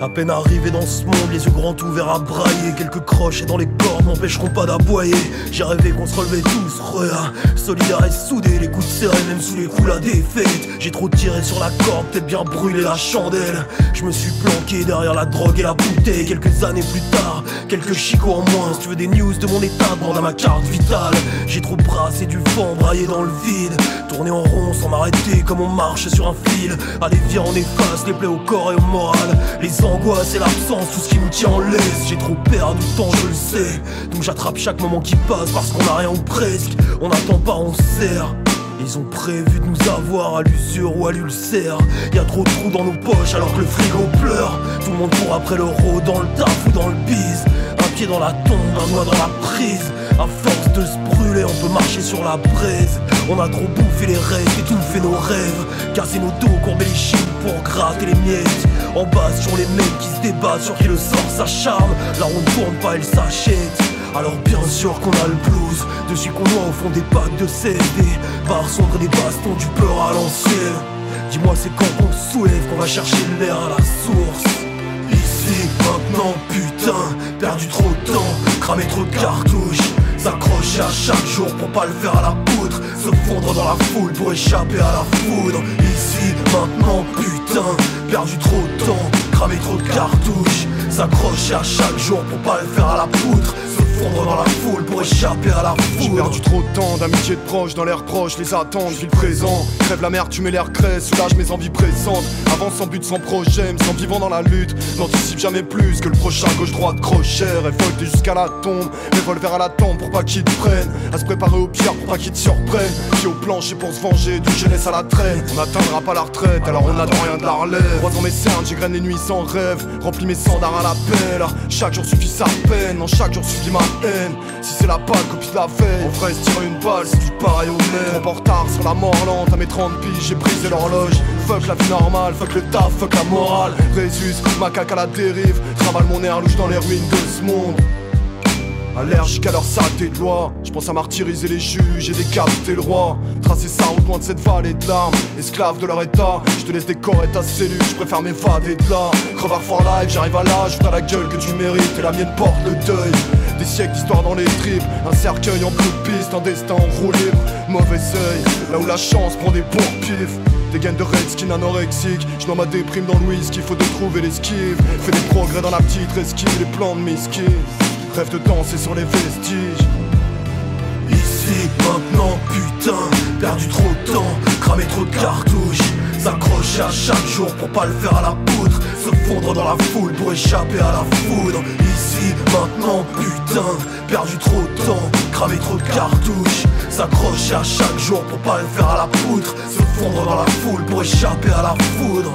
À peine arrivé dans ce monde, les yeux grands ouverts à brailler. Quelques croches et dans les cordes m'empêcheront pas d'aboyer. J'ai rêvé qu'on se relevait tous, regarde Solidaires et soudés, les coups de serrés même sous les coups la défaite. J'ai trop tiré sur la corde, peut-être bien brûlé la chandelle. Je me suis planqué derrière la drogue et la bouteille. Quelques années plus tard, quelques chicots en moins. Si tu veux des news de mon état, demande à ma carte vitale. J'ai trop brassé du vent, braillé dans le vide. Tourner en rond sans m'arrêter comme on marche sur un fil. Allez viens on efface les plaies au corps et au moral. Les angoisses et l'absence, tout ce qui nous tient en laisse. J'ai trop perdu de temps je le sais. Donc j'attrape chaque moment qui passe parce qu'on a rien ou presque. On n'attend pas on sert. Ils ont prévu de nous avoir à l'usure ou à l'ulcère. Y a trop de trous dans nos poches alors que le frigo pleure. Tout le monde court après l'euro dans le taf ou dans le bise dans la tombe, un doigt dans la prise. À force de se brûler, on peut marcher sur la braise. On a trop bouffé les restes, étouffé nos rêves. Casser nos dos, courber les chines pour gratter les miettes. En bas sur les mecs qui se débattent sur qui le sort s'acharne. Là on ne tourne pas, elle s'achète. Alors bien sûr qu'on a le blues Dessus qu'on noie au fond des packs de CD Par sombre des bastons du peur à Dis-moi c'est quand qu'on soulève qu'on va chercher l'air à la source Ici, maintenant, putain, perdu trop de temps, cramé trop de cartouches. S'accrocher à chaque jour pour pas le faire à la poutre. Se fondre dans la foule pour échapper à la foudre. Ici, maintenant, putain, perdu trop de temps, cramé trop de cartouches. S'accrocher à chaque jour pour pas le faire à la poutre Se fondre dans la foule pour échapper à la J'ai foudre perdu trop de temps, d'amitié de proches, dans l'air proche, les attentes, vis le présent. Crève la mer, tu mets l'air crée, soulage mes envies pressantes. Avance sans but, sans projet, me sens vivant dans la lutte. N'anticipe jamais plus que le prochain gauche-droite crochet. Révolté jusqu'à la tombe, revolver à la tempe pour pas qu'ils te prennent. À se préparer au pire pour pas qu'ils te surprennent. Pied au plancher pour se venger, d'une jeunesse à la traîne. On n'atteindra pas la retraite, alors on attend rien de la relève. Croisant mes cernes, j'égrène les nuits sans rêve. Remplis mes sandars à la pelle. Chaque jour suffit sa peine, en chaque jour suffit ma Si c'est la pâle copie la veille, on ferait se tirer une balle, c'est du pareil au même. Trop en retard sur la mort lente, à mes 30 piges, j'ai brisé l'horloge. Fuck la vie normale, fuck le taf, fuck la morale. Résus, macaque à la dérive, travaille mon air louche dans les ruines de ce monde. Allergique à leur saleté de loi, je pense à martyriser les juges et décapiter le roi. Tracer sa route loin de cette vallée de larmes, esclave de leur état. Je te laisse décorer ta cellule, je préfère m'évader de là. Crevard for life, j'arrive à l'âge, t'as la gueule que tu mérites et la mienne porte le deuil. Des siècles d'histoire dans les tripes, un cercueil en bleu de piste, un destin en roue libre. Mauvais seuil, là où la chance prend des pourpifs. Des gaines de redskin anorexique, je noie ma déprime dans le whisky, faut de trouver l'esquive. Fais des progrès dans la petite esquive, les plans de misky. Rêve de danser sur les vestiges. Ici, maintenant, putain, perdu trop de temps, cramé trop de cartouches. S'accrocher à chaque jour pour pas le faire à la poutre. Se fondre dans la foule pour échapper à la foudre. Ici, maintenant, putain, perdu trop de temps, cramé trop de cartouches. S'accrocher à chaque jour pour pas le faire à la poutre. Se fondre dans la foule pour échapper à la foudre.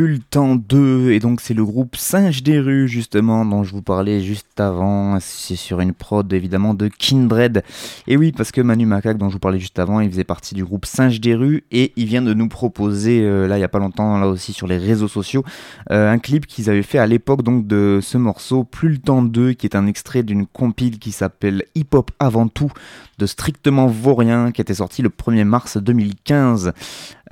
Plus le temps 2, et donc c'est le groupe Singe des rues justement dont je vous parlais juste avant, c'est sur une prod évidemment de Kindred. Et oui, parce que Manu Macaque dont je vous parlais juste avant, il faisait partie du groupe Singe des rues et il vient de nous proposer euh, là il y a pas longtemps, là aussi sur les réseaux sociaux, euh, un clip qu'ils avaient fait à l'époque donc de ce morceau Plus le temps 2 qui est un extrait d'une compile qui s'appelle Hip Hop avant tout de Strictement Vaurien qui était sorti le 1er mars 2015.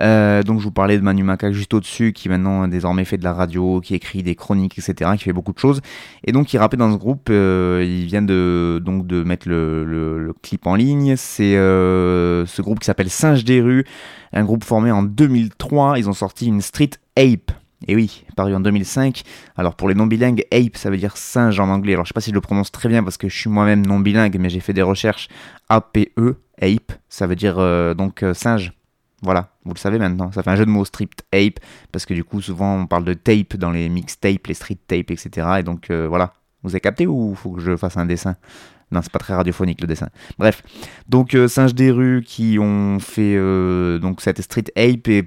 Euh, donc je vous parlais de Manu Macaque juste au-dessus, qui maintenant désormais fait de la radio, qui écrit des chroniques, etc., qui fait beaucoup de choses. Et donc il rappait dans ce groupe, euh, il vient de, donc, de mettre le, clip en ligne. C'est euh, ce groupe qui s'appelle Singe des rues, un groupe formé en 2003. Ils ont sorti une Street Ape. Et oui, paru en 2005. Alors pour les non bilingues, ape ça veut dire singe en anglais. Alors je sais pas si je le prononce très bien parce que je suis moi-même non bilingue, mais j'ai fait des recherches. A-P-E, ape, ça veut dire euh, donc singe. Voilà, vous le savez maintenant. Ça fait un jeu de mots strip ape parce que du coup souvent on parle de tape dans les mixtapes, les street tapes, etc. Et donc euh, voilà, vous avez capté ou faut que je fasse un dessin? Non, c'est pas très radiophonique le dessin. Bref, donc euh, Singe des rues qui ont fait euh, donc cette street ape et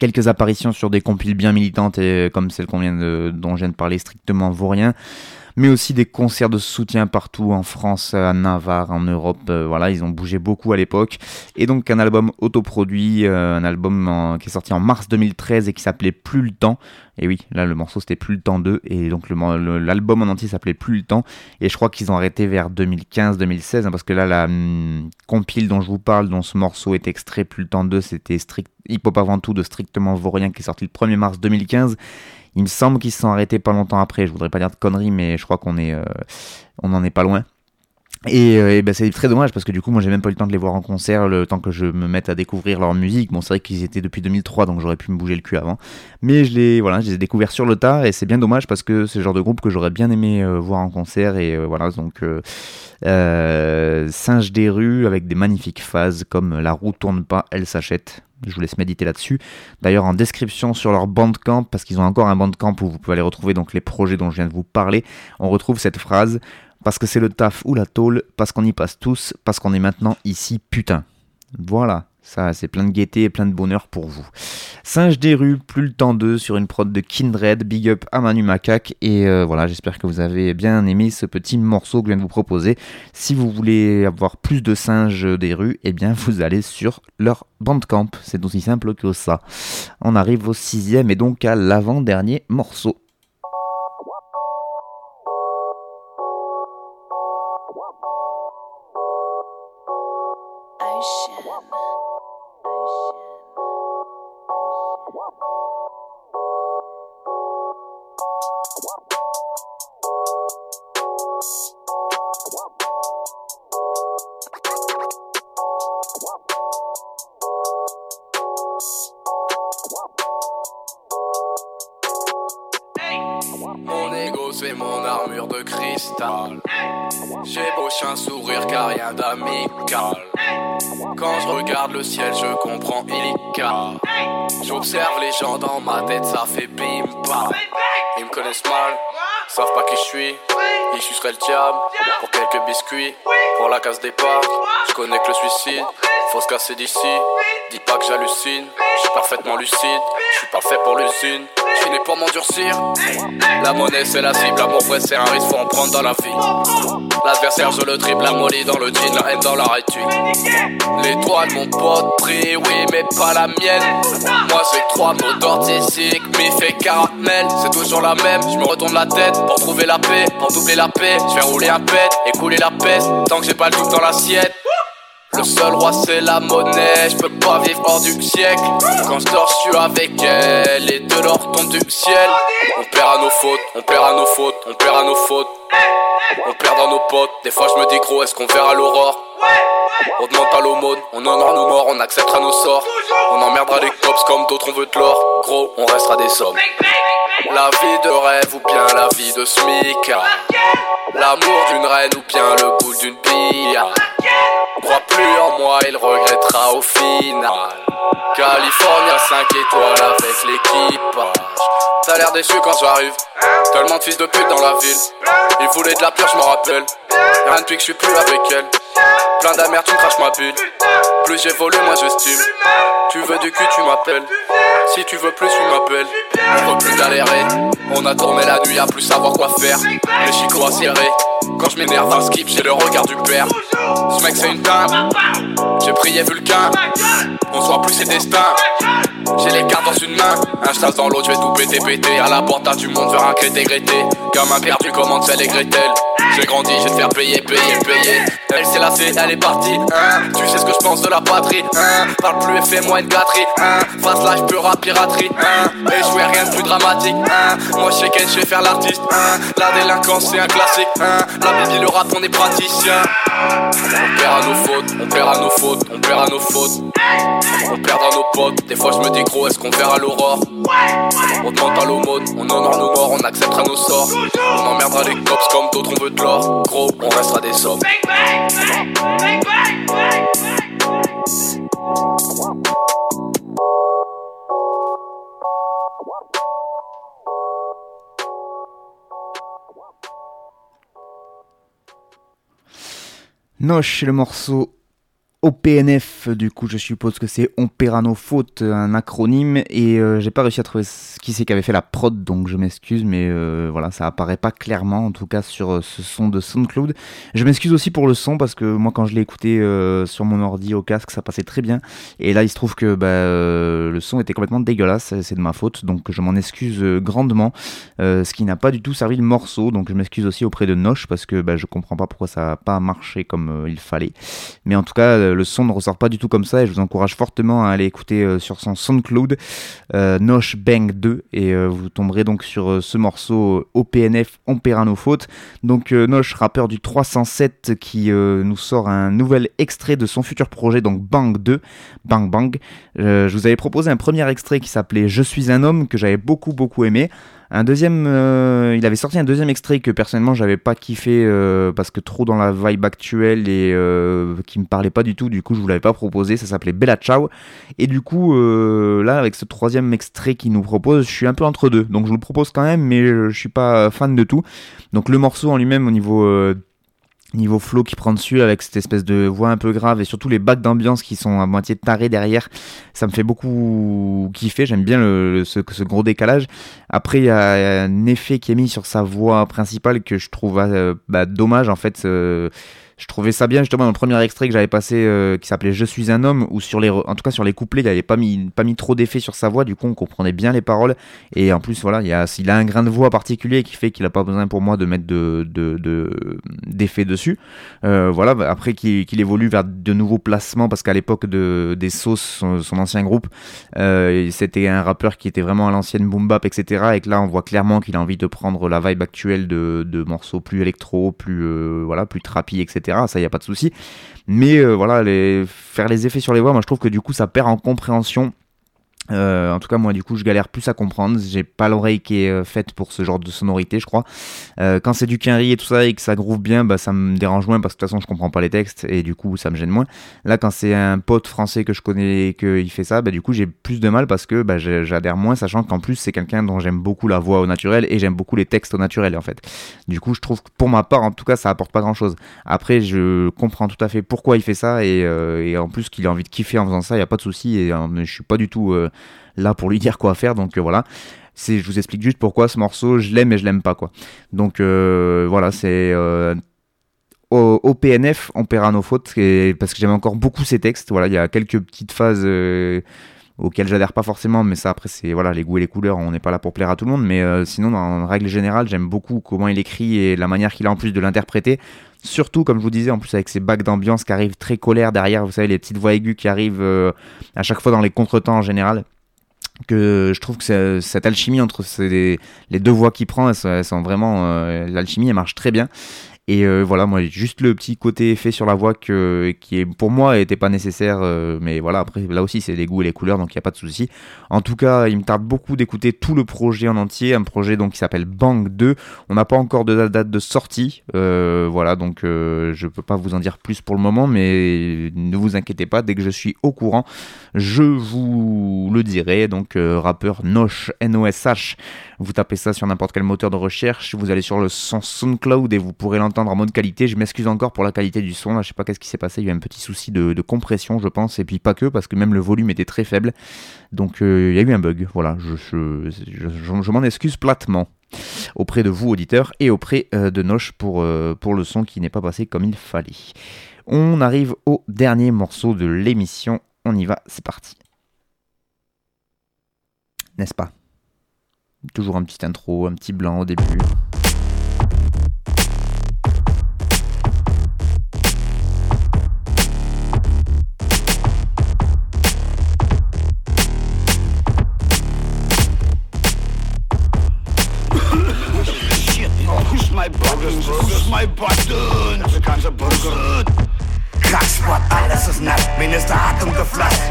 quelques apparitions sur des compiles bien militantes et comme celle qu'on vient dont je viens de parler strictement vaurien mais aussi des concerts de soutien partout en France, à Navarre, en Europe. euh, voilà, ils ont bougé beaucoup à l'époque. Et donc un album autoproduit, euh, un album qui est sorti en mars 2013 et qui s'appelait Plus le temps. Et oui, là le morceau c'était Plus le temps 2 et donc l'album en entier s'appelait Plus le temps. Et je crois qu'ils ont arrêté vers 2015-2016 hein, parce que là la hum, compile dont je vous parle, dont ce morceau est extrait Plus le temps 2, c'était hip hop avant tout de strictement vaurien qui est sorti le 1er mars 2015. Il me semble qu'ils se sont arrêtés pas longtemps après. Je voudrais pas dire de conneries, mais je crois qu'on est, euh, on n'en est pas loin. Et, euh, ben, c'est très dommage parce que du coup moi j'ai même pas eu le temps de les voir en concert le temps que je me mette à découvrir leur musique. Bon c'est vrai qu'ils étaient depuis 2003 donc j'aurais pu me bouger le cul avant. Mais je les voilà, je les ai découverts sur le tard et c'est bien dommage parce que c'est le genre de groupe que j'aurais bien aimé euh, voir en concert et voilà donc Singe des rues avec des magnifiques phases comme La roue tourne pas, elle s'achète. Je vous laisse méditer là-dessus. D'ailleurs, en description sur leur bandcamp, parce qu'ils ont encore un bandcamp où vous pouvez aller retrouver donc les projets dont je viens de vous parler, on retrouve cette phrase parce que c'est le taf ou la tôle, parce qu'on y passe tous, parce qu'on est maintenant ici, putain. Voilà, ça c'est plein de gaieté et plein de bonheur pour vous. Singe des rues, plus le temps d'eux, sur une prod de Kindred, big up à Manu Macaque, et euh, voilà, j'espère que vous avez bien aimé ce petit morceau que je viens de vous proposer. Si vous voulez avoir plus de singes des rues, eh bien vous allez sur leur bandcamp, c'est aussi simple que ça. On arrive au sixième et donc à l'avant-dernier morceau. Cristal J'ai beau sourire car rien d'amical. Quand je regarde le ciel je comprends illica J'observe les gens dans ma tête ça fait bim bam. Ils me connaissent mal, savent pas qui je suis. Ils suceraient le diable pour quelques biscuits Pour la casse départ, je connais que le suicide Faut se casser d'ici, dis pas que j'hallucine Je suis parfaitement lucide, je suis pas fait pour l'usine Né pour m'endurcir La monnaie c'est la cible, l'amour vrai c'est un risque, faut en prendre dans la vie. L'adversaire je le dribble, la molly dans le jean, la haine dans la rétue L'étoile mon pote pris, oui mais pas la mienne. Moi c'est que trois mots d'ortisique, mi fait caramel. C'est toujours la même, je me retourne la tête pour trouver la paix, pour doubler la paix. Je vais rouler un pet. Et couler la peste, tant que j'ai pas le doute dans l'assiette le seul roi c'est la monnaie, je peux pas vivre hors du siècle. Quand je dors avec elle. Et de l'or tombe du ciel. On perd à nos fautes, on perd à nos fautes, on perd à nos fautes. On perd dans nos potes, des fois je me dis gros est-ce qu'on verra l'aurore? On demande pas l'aumône, on honore nos morts, on acceptera nos sorts. On emmerdera les cops comme d'autres on veut de l'or. Gros on restera des sommes La vie de rêve ou bien la vie de SMIC. L'amour d'une reine ou bien le goût d'une bille. Crois plus en moi, il regrettera au final. California 5 étoiles avec l'équipage. T'as l'air déçu quand j'arrive. Tellement de fils de pute dans la ville. Ils voulaient de la pure, je m'en rappelle. Rien depuis que je suis plus avec elle. Plein d'amertume, crache ma bulle. Plus j'évolue, moi j'estime. Tu veux du cul, tu m'appelles. Si tu veux plus, tu m'appelles. On veut plus galérer. On a tourné la nuit à plus savoir quoi faire. Les chicots serrés. Quand je m'énerve, un skip, j'ai le regard du père. Ce mec, c'est une dame. J'ai prié Vulcain. On soit plus ses destins. J'ai les cartes dans une main, un chasse dans l'autre, je vais tout péter péter À la porte du monde, vers un crété grété Comme un perdu, comment c'est les Gretel J'ai grandi, je vais te faire payer, payer, payer. Elle s'est lassée, elle est partie, hein. Tu sais ce que je pense de la patrie, hein. Parle plus et fais-moi une gâterie, hein. Face là, je peux rap piraterie, hein. Et jouer rien de plus dramatique, Moi je sais qu'elle, je faire l'artiste, La délinquance c'est un classique, La bibi, le rap, on est praticien. On perd à nos fautes, on perd à nos fautes, on perd à nos fautes. On perd dans nos potes, des fois je me dis gros, est-ce qu'on verra l'aurore? On demande pas l'aumône, on honore nos morts, on acceptera nos sorts. On emmerdera les cops comme d'autres, on veut Gros, on restera des sommes Noche, le morceau OPNF, du coup je suppose que c'est nos fautes, un acronyme, et euh, j'ai pas réussi à trouver qui c'est qui avait fait la prod, donc je m'excuse, mais euh, voilà, ça apparaît pas clairement, en tout cas sur euh, ce son de SoundCloud. Je m'excuse aussi pour le son, parce que moi quand je l'ai écouté sur mon ordi au casque, ça passait très bien, et là il se trouve que bah, le son était complètement dégueulasse, c'est de ma faute, donc je m'en excuse grandement, ce qui n'a pas du tout servi le morceau, donc je m'excuse aussi auprès de Noche, parce que bah, je comprends pas pourquoi ça a pas marché comme il fallait. Mais en tout cas, le, le son ne ressort pas du tout comme ça et je vous encourage fortement à aller écouter euh, sur son SoundCloud euh, Noche Bang 2 et euh, vous tomberez donc sur euh, ce morceau euh, OPNF On paiera nos fautes. Donc euh, Noche, rappeur du 307 qui euh, nous sort un nouvel extrait de son futur projet donc Bang 2, Bang Bang. Euh, je vous avais proposé un premier extrait qui s'appelait Je suis un homme que j'avais beaucoup beaucoup aimé. Un deuxième, euh, il avait sorti un deuxième extrait que personnellement j'avais pas kiffé euh, parce que trop dans la vibe actuelle et euh, qui me parlait pas du tout. Du coup, je vous l'avais pas proposé. Ça s'appelait Bella Ciao. Et du coup, là, avec ce troisième extrait qu'il nous propose, je suis un peu entre deux. Donc, je vous le propose quand même, mais je, suis pas fan de tout. Donc, le morceau en lui-même, au niveau niveau flow qui prend dessus avec cette espèce de voix un peu grave et surtout les bacs d'ambiance qui sont à moitié tarés derrière. Ça me fait beaucoup kiffer. J'aime bien ce gros décalage. Après il y a un effet qui est mis sur sa voix principale que je trouve euh, bah, dommage en fait euh, je trouvais ça bien justement dans le premier extrait que j'avais passé euh, qui s'appelait Je suis un homme où sur les en tout cas sur les couplets il avait pas mis pas mis trop d'effet sur sa voix. Du coup on comprenait bien les paroles. Et en plus voilà il, a, un grain de voix particulier qui fait qu'il a pas besoin pour moi de mettre de de- de- d'effets dessus. Euh, voilà bah, après qu'il évolue vers de nouveaux placements parce qu'à l'époque de des sauces son, ancien groupe euh, c'était un rappeur qui était vraiment à l'ancienne boom bap etc et que là on voit clairement qu'il a envie de prendre la vibe actuelle de, de morceaux plus électro plus voilà plus trappy etc ça y a pas de souci. Mais euh, voilà faire les effets sur les voix moi je trouve que du coup ça perd en compréhension euh, en tout cas, moi, du coup, je galère plus à comprendre. J'ai pas l'oreille qui est euh, faite pour ce genre de sonorité, je crois. Euh, quand c'est du quinri et tout ça et que ça groove bien, bah, ça me dérange moins parce que de toute façon, je comprends pas les textes et du coup, ça me gêne moins. Là, quand c'est un pote français que je connais et qu'il fait ça, bah, du coup, j'ai plus de mal parce que bah, j'adhère moins, sachant qu'en plus, c'est quelqu'un dont j'aime beaucoup la voix au naturel et j'aime beaucoup les textes au naturel, en fait. Du coup, je trouve que pour ma part, en tout cas, ça apporte pas grand chose. Après, je comprends tout à fait pourquoi il fait ça et, en plus qu'il a envie de kiffer en faisant ça, y a pas de souci et je suis pas du tout là pour lui dire quoi faire, donc euh, voilà. Je vous explique juste pourquoi ce morceau, je l'aime et je l'aime pas, quoi. Donc euh, voilà, c'est euh, au, PNF, on paiera nos fautes, parce que j'aime encore beaucoup ces textes. Voilà, il y a quelques petites phases auxquelles j'adhère pas forcément, mais ça après c'est voilà les goûts et les couleurs, on n'est pas là pour plaire à tout le monde, mais sinon en règle générale j'aime beaucoup comment il écrit et la manière qu'il a en plus de l'interpréter. Surtout comme je vous disais en plus avec ces bacs d'ambiance qui arrivent très colères derrière, vous savez les petites voix aiguës qui arrivent euh, à chaque fois dans les contretemps en général que je trouve que cette alchimie entre ces, les deux voix qu'il prend, elles sont vraiment euh, l'alchimie, elle marche très bien. Et euh, voilà, moi, juste le petit côté effet sur la voix que, qui, est, pour moi, n'était pas nécessaire. euh, mais voilà, après, là aussi, c'est les goûts et les couleurs, donc il n'y a pas de souci. En tout cas, il me tarde beaucoup d'écouter tout le projet en entier. Un projet donc qui s'appelle Bang 2. On n'a pas encore de date de sortie. euh, voilà, donc je peux pas vous en dire plus pour le moment, mais ne vous inquiétez pas, dès que je suis au courant, je vous le dirai. Donc, euh, rappeur Nosh, N-O-S-H. Vous tapez ça sur n'importe quel moteur de recherche, vous allez sur le son SoundCloud et vous pourrez l'entendre en mode qualité. Je m'excuse encore pour la qualité du son, là, je sais pas qu'est-ce qui s'est passé, il y a un petit souci de, compression, je pense, et puis pas que, parce que même le volume était très faible. Donc euh, il y a eu un bug, voilà, je, m'en excuse platement auprès de vous, auditeurs, et auprès euh, de Noche pour, pour le son qui n'est pas passé comme il fallait. On arrive au dernier morceau de l'émission, on y va, c'est parti. N'est-ce pas? Toujours un petit intro, un petit blanc au début.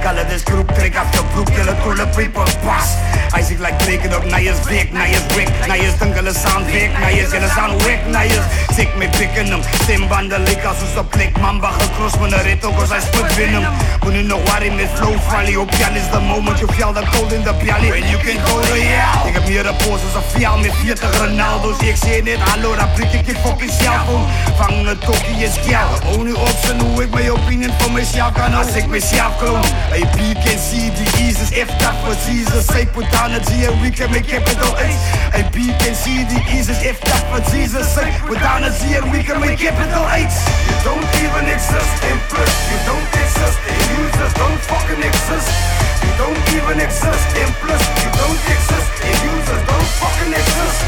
Gale de grup, trec after group, ele cu le people pass Hij like na je week, na je brick, na je dunkele sound week, na je zille sound na je tik me pikken hem. Stimbanden lik als op klik, mamba gekrost een rit, ook als hij sput binnen. Moet nu nog worry met flow valley, op Jan is the moment, je fjal dan cold in de piali. When you can go hell. Ik heb meer een pose als fial met 40 Ronaldo's. Ik zie net, hallo, dan prik ik je fucking cellphone. Vang een tokkie is gel. Oh, nu op zijn hoe ik mijn opinie voor mezelf kan als ik mezelf kloon. Hey, B can see the eases, if that was Jesus. Say put G and we can make capital H. Hey, B can see the eases, if that was Jesus. Down a G and we can make capital H. You don't even exist in plus. You don't exist in users, don't fucking exist. You don't even exist in plus. You don't exist in users, don't fucking exist.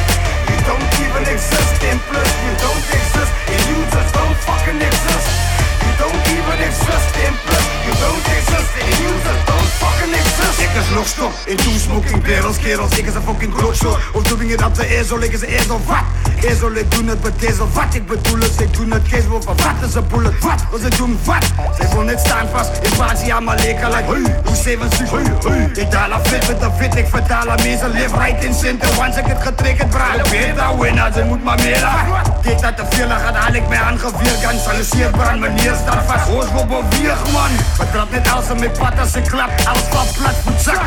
You don't even exist in plus. You don't exist in users, don't fucking exist. You don't even exist in kerels, ik is een fucking klootzak Of doe ik het op de ezel, ik is een ezel, wat? Ezel, ik doe het met ezel, wat? Ik bedoel het, ik doe het, wil van wat. Is een bullet, wat? Wil ze doen wat? Zij wil niet staan vast, in basis aan mijn leker, like Hoe zeven zus, ik daal af fit met de fit, ik vertaal aan mezel Live right in Sinter, once ik het getriggerd braak Ik weet dat winnaar, ze moet maar meer Dit dat te veel, dan haal ik mij aangeveerd Kan saluseer brand, meneer staat vast. Hoos wil beweeg man. Vertrap net als ze met pad als ik klap. Alles van plat voetzak,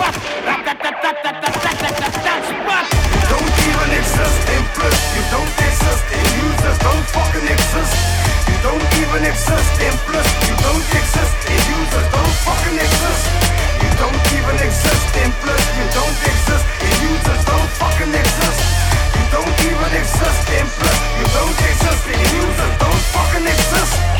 spat, ratatatat, spat Don't even exist in plus. You don't exist in users. Don't fucking exist You don't even exist in plus. You don't exist in users. Don't fucking exist You don't even exist in plus. You don't exist in users. Don't fucking exist don't even exist in plus You don't exist in users Don't fucking exist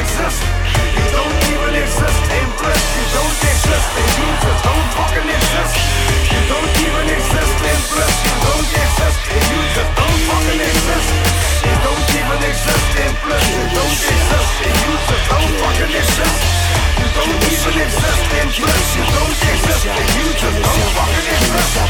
You don't even exist plus. You don't exist users. Don't fucking exist. You don't even exist. You don't exist users. Don't fucking exist. You don't even exist. You don't exist users. Don't fucking exist. You don't even exist. You don't exist in users. Don't fucking exist.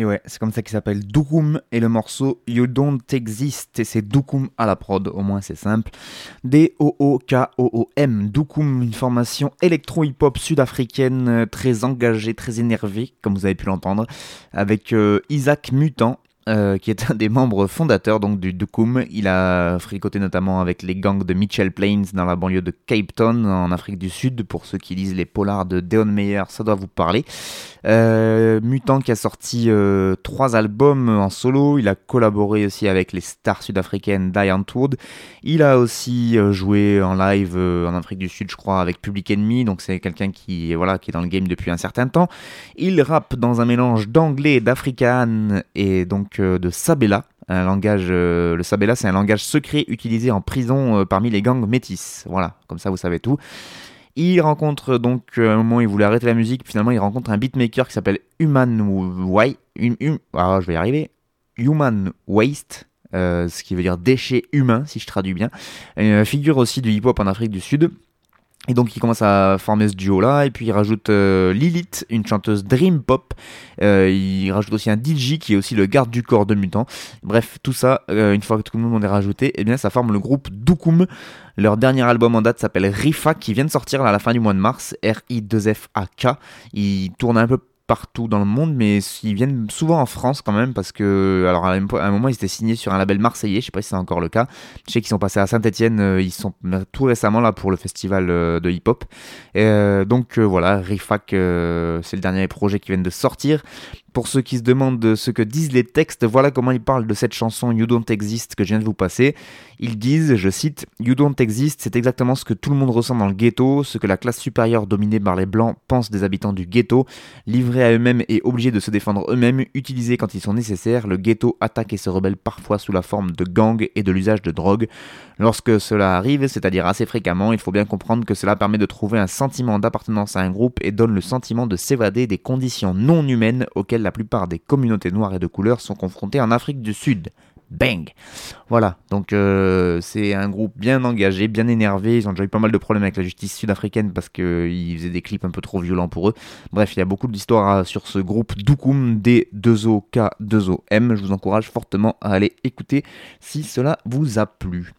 Et ouais, c'est comme ça qu'il s'appelle Doukoum et le morceau You Don't Exist et c'est Doukoum à la prod, au moins c'est simple. D-O-O-K-O-O-M, Doukoum, une formation électro-hip-hop sud-africaine euh, très engagée, très énervée, comme vous avez pu l'entendre, avec euh, Isaac Mutant. euh, qui est un des membres fondateurs donc du Doukoum. Il a fricoté notamment avec les gangs de Mitchell Plains dans la banlieue de Cape Town en Afrique du Sud. Pour ceux qui lisent les polars de Deon Meyer, ça doit vous parler. Euh, Mutant qui a sorti euh, trois albums en solo. Il a collaboré aussi avec les stars sud-africaines Diane. Il a aussi euh, joué en live en Afrique du Sud, je crois, avec Public Enemy. Donc c'est quelqu'un qui voilà qui est dans le game depuis un certain temps. Il rappe dans un mélange d'anglais, d'afrikaan et donc de sabella. Le sabella, c'est un langage secret utilisé en prison parmi les gangs métis. Voilà, comme ça vous savez tout. Il rencontre donc, euh, à un moment, il voulait arrêter la musique, finalement, il rencontre un beatmaker qui s'appelle Human White. Hum, hum, ah. Human Waste. euh, ce qui veut dire déchet humain, si je traduis bien. Euh, figure aussi du hip-hop en Afrique du Sud. Et donc il commence à former ce duo là et puis il rajoute Lilith, une chanteuse dream pop. Il rajoute aussi un DJ qui est aussi le garde du corps de Mutant. Bref, tout ça, une fois que tout le monde est rajouté, eh bien ça forme le groupe Doukoum. Leur dernier album en date s'appelle Rifa qui vient de sortir à la fin du mois de mars, R-I-2-F-A-K. Ils tournent un peu partout dans le monde, mais ils viennent souvent en France quand même parce que, alors à un moment ils étaient signés sur un label marseillais, je sais pas si c'est encore le cas. Je sais qu'ils sont passés à Saint-Etienne, ils sont tout récemment là pour le festival euh, de hip-hop. Euh, donc euh, voilà, Rifac, euh, c'est le dernier projet qui vient de sortir. Pour ceux qui se demandent ce que disent les textes, voilà comment ils parlent de cette chanson You Don't Exist que je viens de vous passer. Ils disent, je cite, You Don't Exist, c'est exactement ce que tout le monde ressent dans le ghetto, ce que la classe supérieure dominée par les blancs pense des habitants du ghetto, livrés à eux-mêmes et obligés de se défendre eux-mêmes, utilisés quand ils sont nécessaires, le ghetto attaque et se rebelle parfois sous la forme de gangs et de l'usage de drogue. Lorsque cela arrive, c'est-à-dire assez fréquemment, il faut bien comprendre que cela permet de trouver un sentiment d'appartenance à un groupe et donne le sentiment de s'évader des conditions non humaines auxquelles la plupart des communautés noires et de couleur sont confrontées en Afrique du Sud. Bang Voilà, donc euh, c'est un groupe bien engagé, bien énervé. Ils ont déjà eu pas mal de problèmes avec la justice sud-africaine parce qu'ils faisaient des clips un peu trop violents pour eux. Bref, il y a beaucoup d'histoires sur ce groupe Doukoum D2OK2OM. Je vous encourage fortement à aller écouter si cela vous a plu.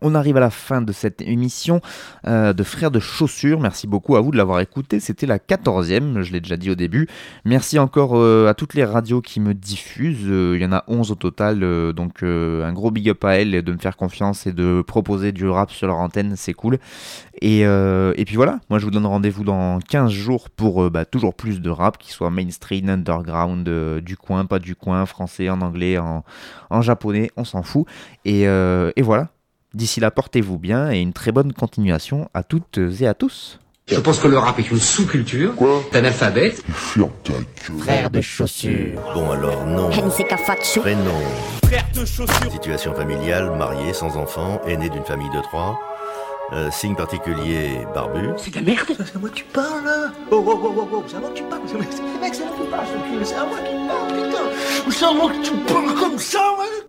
On arrive à la fin de cette émission euh, de Frères de Chaussures. Merci beaucoup à vous de l'avoir écouté. C'était la 14e, je l'ai déjà dit au début. Merci encore euh, à toutes les radios qui me diffusent. Euh, il y en a 11 au total. donc un gros big up à elles de me faire confiance et de proposer du rap sur leur antenne. C'est cool. Et, puis voilà, moi je vous donne rendez-vous dans 15 jours pour bah, toujours plus de rap, qui soit mainstream, underground, du coin, pas du coin, français, en anglais, en, japonais, on s'en fout. Et voilà, D'ici là, portez-vous bien et une très bonne continuation à toutes et à tous. Je pense que le rap est une sous-culture d'un alphabet. Frère de chaussures. Bon alors non. Prénom. Frère de chaussures. Situation familiale, marié, sans enfant, aîné d'une famille de trois. Euh, signe particulier, barbu. C'est de la merde C'est à moi que tu parles là Oh oh oh oh oh, c'est à moi que tu parles Mec, c'est à moi que tu parles, c'est à moi qui parle, putain C'est à moi que tu parles comme ça, ouais?